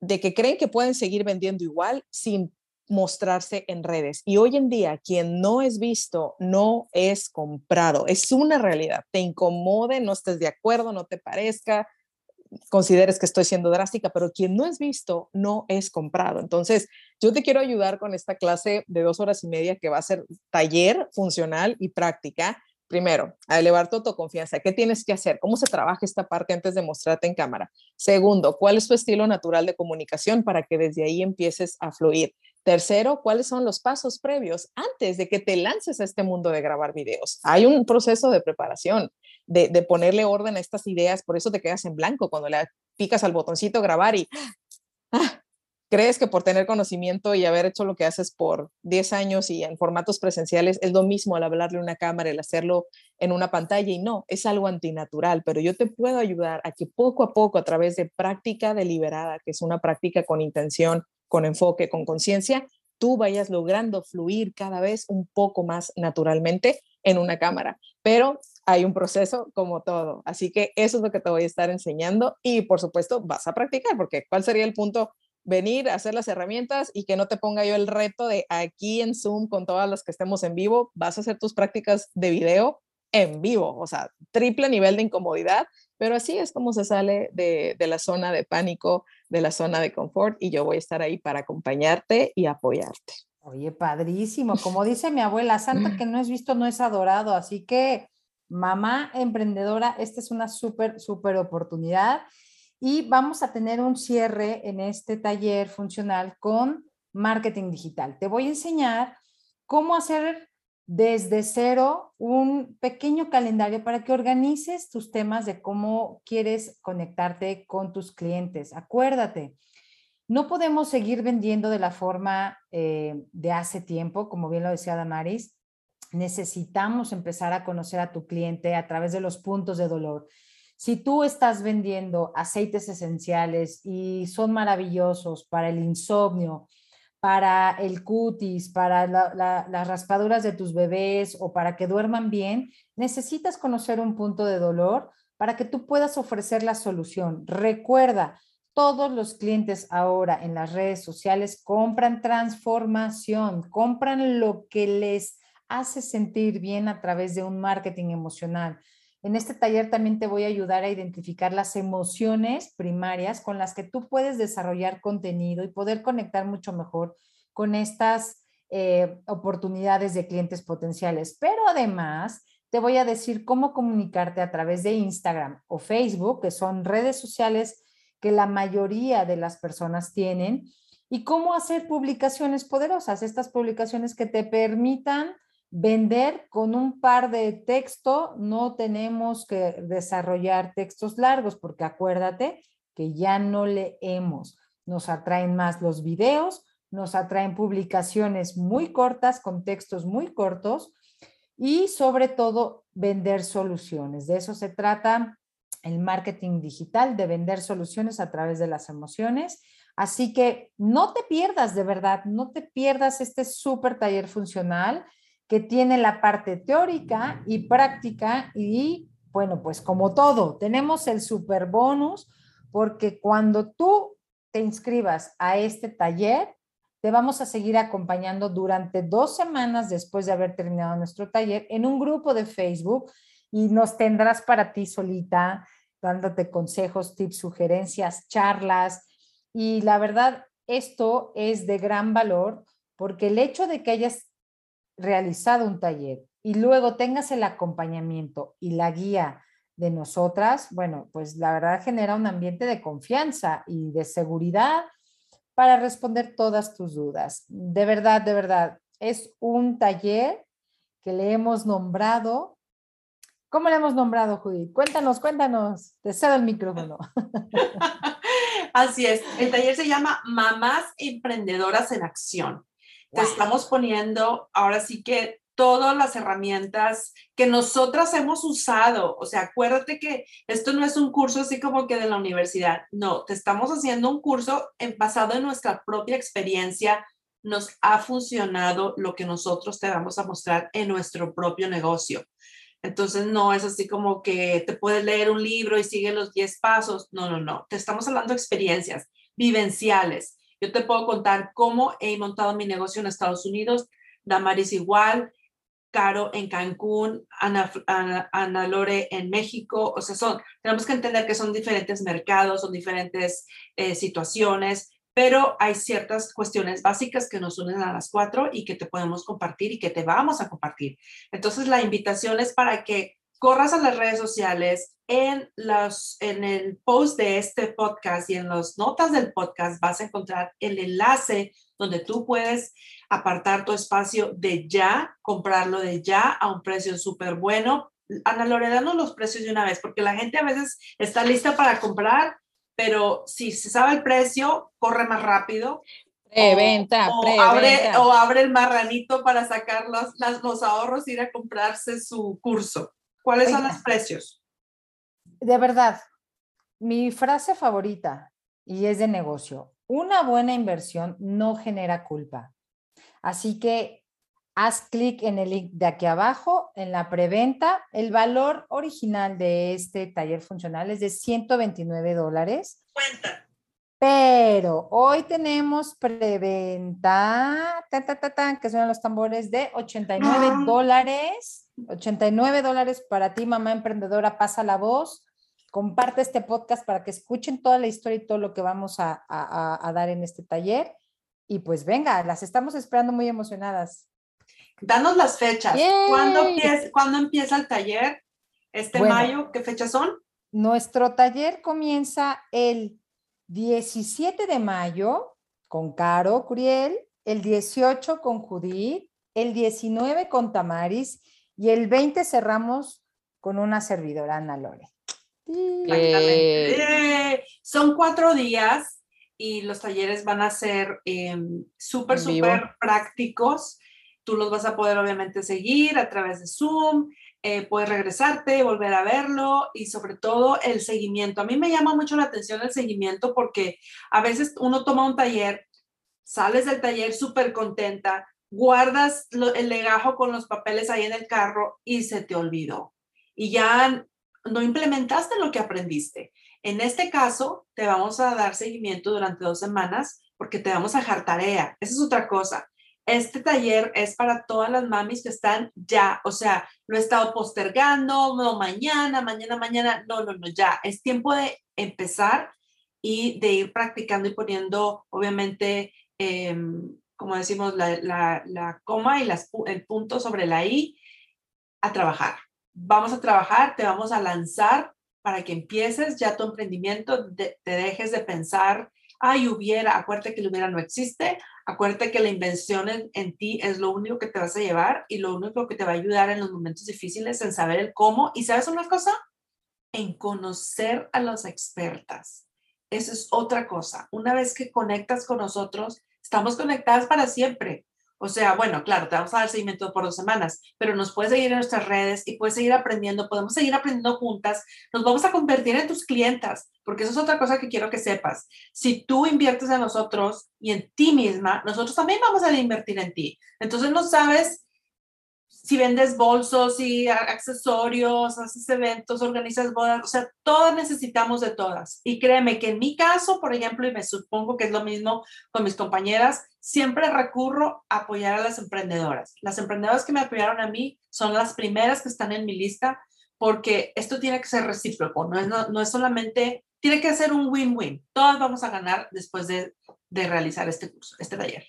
de que creen que pueden seguir vendiendo igual sin mostrarse en redes. Y hoy en día, quien no es visto no es comprado. Es una realidad. Te incomode, no estés de acuerdo, no te parezca, consideres que estoy siendo drástica, pero quien no es visto no es comprado. Entonces, yo te quiero ayudar con esta clase de dos horas y media que va a ser taller funcional y práctica. Primero, a elevar tu autoconfianza. ¿Qué tienes que hacer? ¿Cómo se trabaja esta parte antes de mostrarte en cámara? Segundo, ¿cuál es tu estilo natural de comunicación para que desde ahí empieces a fluir? Tercero, ¿cuáles son los pasos previos antes de que te lances a este mundo de grabar videos? Hay un proceso de preparación de, ponerle orden a estas ideas, por eso te quedas en blanco cuando le picas al botoncito grabar y ah, crees que por tener conocimiento y haber hecho lo que haces por 10 años y en formatos presenciales es lo mismo al hablarle a una cámara, el hacerlo en una pantalla y no, es algo antinatural, pero yo te puedo ayudar a que poco a poco a través de práctica deliberada, que es una práctica con intención, con enfoque, con conciencia, tú vayas logrando fluir cada vez un poco más naturalmente en una cámara. Pero hay un proceso como todo. Así que eso es lo que te voy a estar enseñando y por supuesto vas a practicar, porque ¿cuál sería el punto? Venir a hacer las herramientas y que no te ponga yo el reto de aquí en Zoom con todas las que estemos en vivo, vas a hacer tus prácticas de video en vivo, o sea, triple nivel de incomodidad, pero así es como se sale de, de la zona de pánico, de la zona de confort y yo voy a estar ahí para acompañarte y apoyarte. Oye, padrísimo. Como dice mi abuela, santa que no es visto, no es adorado. Así que mamá emprendedora, esta es una súper, súper oportunidad y vamos a tener un cierre en este taller funcional con marketing digital. Te voy a enseñar cómo hacer desde cero un pequeño calendario para que organices tus temas de cómo quieres conectarte con tus clientes. Acuérdate, no podemos seguir vendiendo de la forma eh, de hace tiempo, como bien lo decía Damaris, necesitamos empezar a conocer a tu cliente a través de los puntos de dolor. Si tú estás vendiendo aceites esenciales y son maravillosos para el insomnio, para el cutis, para las raspaduras de tus bebés o para que duerman bien, necesitas conocer un punto de dolor para que tú puedas ofrecer la solución. Recuerda, todos los clientes ahora en las redes sociales compran transformación, compran lo que les hace sentir bien a través de un marketing emocional. En este taller también te voy a ayudar a identificar las emociones primarias con las que tú puedes desarrollar contenido y poder conectar mucho mejor con estas eh, oportunidades de clientes potenciales. Pero además, te voy a decir cómo comunicarte a través de Instagram o Facebook, que son redes sociales que la mayoría de las personas tienen, y cómo hacer publicaciones poderosas, estas publicaciones que te permitan vender con un par de texto, no tenemos que desarrollar textos largos, porque acuérdate que ya no leemos. Nos atraen más los videos, nos atraen publicaciones muy cortas, con textos muy cortos y sobre todo vender soluciones. De eso se trata el marketing digital, de vender soluciones a través de las emociones. Así que no te pierdas, de verdad, no te pierdas este súper taller funcional que tiene la parte teórica y práctica y bueno, pues como todo, tenemos el super bonus porque cuando tú te inscribas a este taller, te vamos a seguir acompañando durante dos semanas después de haber terminado nuestro taller en un grupo de Facebook y nos tendrás para ti solita, dándote consejos, tips, sugerencias, charlas. Y la verdad, esto es de gran valor porque el hecho de que hayas realizado un taller y luego tengas el acompañamiento y la guía de nosotras, bueno, pues la verdad genera un ambiente de confianza y de seguridad para responder todas tus dudas. De verdad, de verdad, es un taller que le hemos nombrado. ¿Cómo le hemos nombrado, Judith? Cuéntanos, cuéntanos. Te cedo el micrófono. Así es. El taller se llama Mamás Emprendedoras en Acción. Te estamos poniendo ahora sí que todas las herramientas que nosotras hemos usado. O sea, acuérdate que esto no es un curso así como que de la universidad. No, te estamos haciendo un curso en, basado en nuestra propia experiencia. Nos ha funcionado lo que nosotros te vamos a mostrar en nuestro propio negocio. Entonces, no es así como que te puedes leer un libro y sigue los 10 pasos. No, no, no. Te estamos hablando de experiencias vivenciales. Yo te puedo contar cómo he montado mi negocio en Estados Unidos, Damaris igual, Caro en Cancún, Ana, Lore en México. O sea, son, tenemos que entender que son diferentes mercados, son diferentes eh, situaciones pero hay ciertas cuestiones básicas que nos unen a las cuatro y que te podemos compartir y que te vamos a compartir. Entonces, la invitación es para que corras a las redes sociales, en, los, en el post de este podcast y en las notas del podcast vas a encontrar el enlace donde tú puedes apartar tu espacio de ya, comprarlo de ya a un precio súper bueno. Ana Loredano los precios de una vez, porque la gente a veces está lista para comprar pero si se sabe el precio, corre más rápido. Preventa, o, o, abre, o abre el marranito para sacar los, los ahorros y ir a comprarse su curso. ¿Cuáles son los precios? De verdad, mi frase favorita, y es de negocio, una buena inversión no genera culpa. Así que haz clic en el link de aquí abajo, en la preventa. El valor original de este taller funcional es de 129 dólares. Cuenta. Pero hoy tenemos preventa, que son los tambores de 89 ah. dólares. 89 dólares para ti, mamá emprendedora, pasa la voz. Comparte este podcast para que escuchen toda la historia y todo lo que vamos a, a dar en este taller. Y pues venga, las estamos esperando muy emocionadas. Danos las fechas. ¿Cuándo empieza, empieza, el taller? ¿Este mayo? ¿Qué fechas son? Nuestro taller comienza el 17 de mayo con Caro Curiel, el 18 con Judith, el 19 con Tamaris y el 20 cerramos con una servidora, Ana Lore. Eh, son cuatro días y los talleres van a ser em, súper, súper prácticos. Tú los vas a poder obviamente seguir a través de Zoom, eh, puedes regresarte, volver a verlo y sobre todo el seguimiento. A mí me llama mucho la atención el seguimiento porque a veces uno toma un taller, sales del taller súper contenta, guardas el legajo con los papeles ahí en el carro y se te olvidó. Y ya no implementaste lo que aprendiste. En este caso, te vamos a dar seguimiento durante dos semanas porque te vamos a dejar tarea. Esa es otra cosa este taller es para todas las mamis que están ya, o sea, lo he estado postergando, no mañana, mañana, mañana, no, no, no, ya, es tiempo de empezar y de ir practicando y poniendo, obviamente, em, como decimos, la, coma y el punto sobre la I a trabajar. Vamos a trabajar, te vamos a lanzar para que empieces ya tu emprendimiento, te dejes de pensar ay, hubiera, acuérdate que el hubiera no existe, acuérdate que la invención en, ti es lo único que te vas a llevar y lo único que te va a ayudar en los momentos difíciles en saber el cómo. ¿Y sabes una cosa? En conocer a las expertas. Eso es otra cosa. Una vez que conectas con nosotros, estamos conectadas para siempre. O sea, bueno, claro, te vamos a dar seguimiento por dos semanas, pero nos puedes seguir en nuestras redes y puedes seguir aprendiendo, podemos seguir aprendiendo juntas, nos vamos a convertir en tus clientas, porque eso es otra cosa que quiero que sepas. Si tú inviertes en nosotros y en ti misma, nosotros también vamos a invertir en ti. Entonces no sabes si vendes bolsos y accesorios, haces eventos, organizas bodas, o sea, todas necesitamos de todas. Y créeme que en mi caso, por ejemplo, y me supongo que es lo mismo con mis compañeras, siempre recurro a apoyar a las emprendedoras. Las emprendedoras que me apoyaron a mí son las primeras que están en mi lista porque esto tiene que ser recíproco, no es, no, es solamente, tiene que ser un win-win. Todas vamos a ganar después de, de realizar este curso, este taller.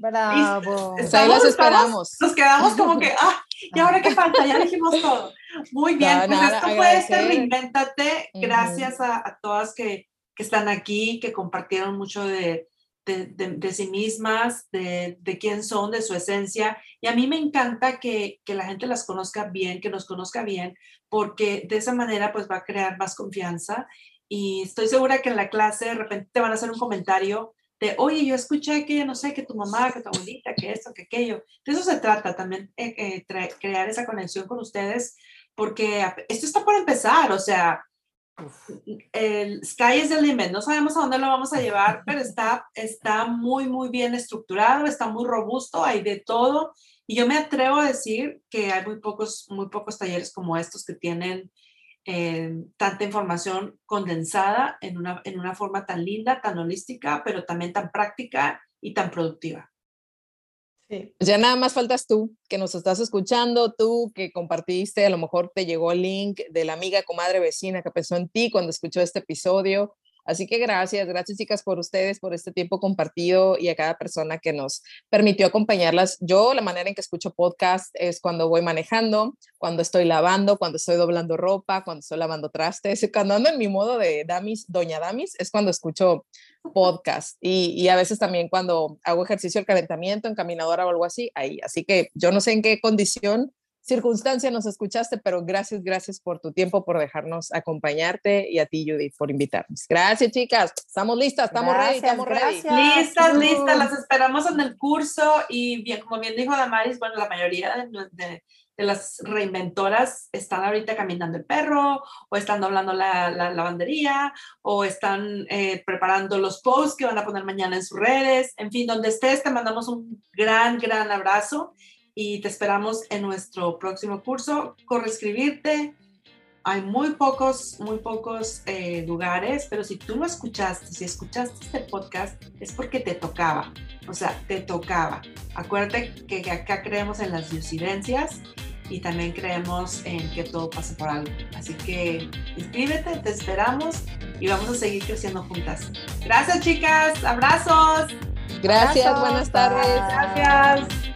Bravo. ahí las esperamos. nos quedamos como que, ah, ¿y ahora qué falta? Ya dijimos todo. Muy bien, pues esto fue este Reinventate. Gracias a, todas que, que, están aquí, que compartieron mucho de, de, de, sí mismas, de, de, quién son, de su esencia. Y a mí me encanta que, que la gente las conozca bien, que nos conozca bien, porque de esa manera pues va a crear más confianza. Y estoy segura que en la clase de repente te van a hacer un comentario de, oye, yo escuché que, no sé, que tu mamá, que tu abuelita, que esto, que aquello. De eso se trata también, eh, eh, crear esa conexión con ustedes, porque esto está por empezar, o sea, el sky is the limit, no sabemos a dónde lo vamos a llevar, pero está, está muy, muy bien estructurado, está muy robusto, hay de todo. Y yo me atrevo a decir que hay muy pocos, muy pocos talleres como estos que tienen eh, tanta información condensada en una, en una forma tan linda, tan holística, pero también tan práctica y tan productiva. Ya nada más faltas tú, que nos estás escuchando, tú que compartiste, a lo mejor te llegó el link de la amiga, comadre, vecina que pensó en ti cuando escuchó este episodio Así que gracias, gracias chicas por ustedes, por este tiempo compartido y a cada persona que nos permitió acompañarlas. Yo la manera en que escucho podcast es cuando voy manejando, cuando estoy lavando, cuando estoy doblando ropa, cuando estoy lavando trastes, cuando ando en mi modo de damis, doña damis, es cuando escucho podcast y, a veces también cuando hago ejercicio el calentamiento en caminadora o algo así, ahí. Así que yo no sé en qué condición circunstancia nos escuchaste, pero gracias, gracias por tu tiempo, por dejarnos acompañarte y a ti, Judith, por invitarnos. Gracias, chicas. Estamos listas, estamos ready, estamos ready. Listas, listas, las esperamos en el curso y bien, como bien dijo Damaris, bueno, la mayoría de, las reinventoras están ahorita caminando el perro o están doblando la, lavandería o están eh, preparando los posts que van a poner mañana en sus redes. En fin, donde estés, te mandamos un gran, gran abrazo y te esperamos en nuestro próximo curso. Correscribirte. Hay muy pocos, muy pocos eh, lugares, pero si tú lo escuchaste, si escuchaste este podcast, es porque te tocaba. O sea, te tocaba. Acuérdate que acá creemos en las diosidencias y también creemos en que todo pasa por algo. Así que inscríbete, te esperamos y vamos a seguir creciendo juntas. Gracias chicas, abrazos. Gracias, buenas tardes. Gracias.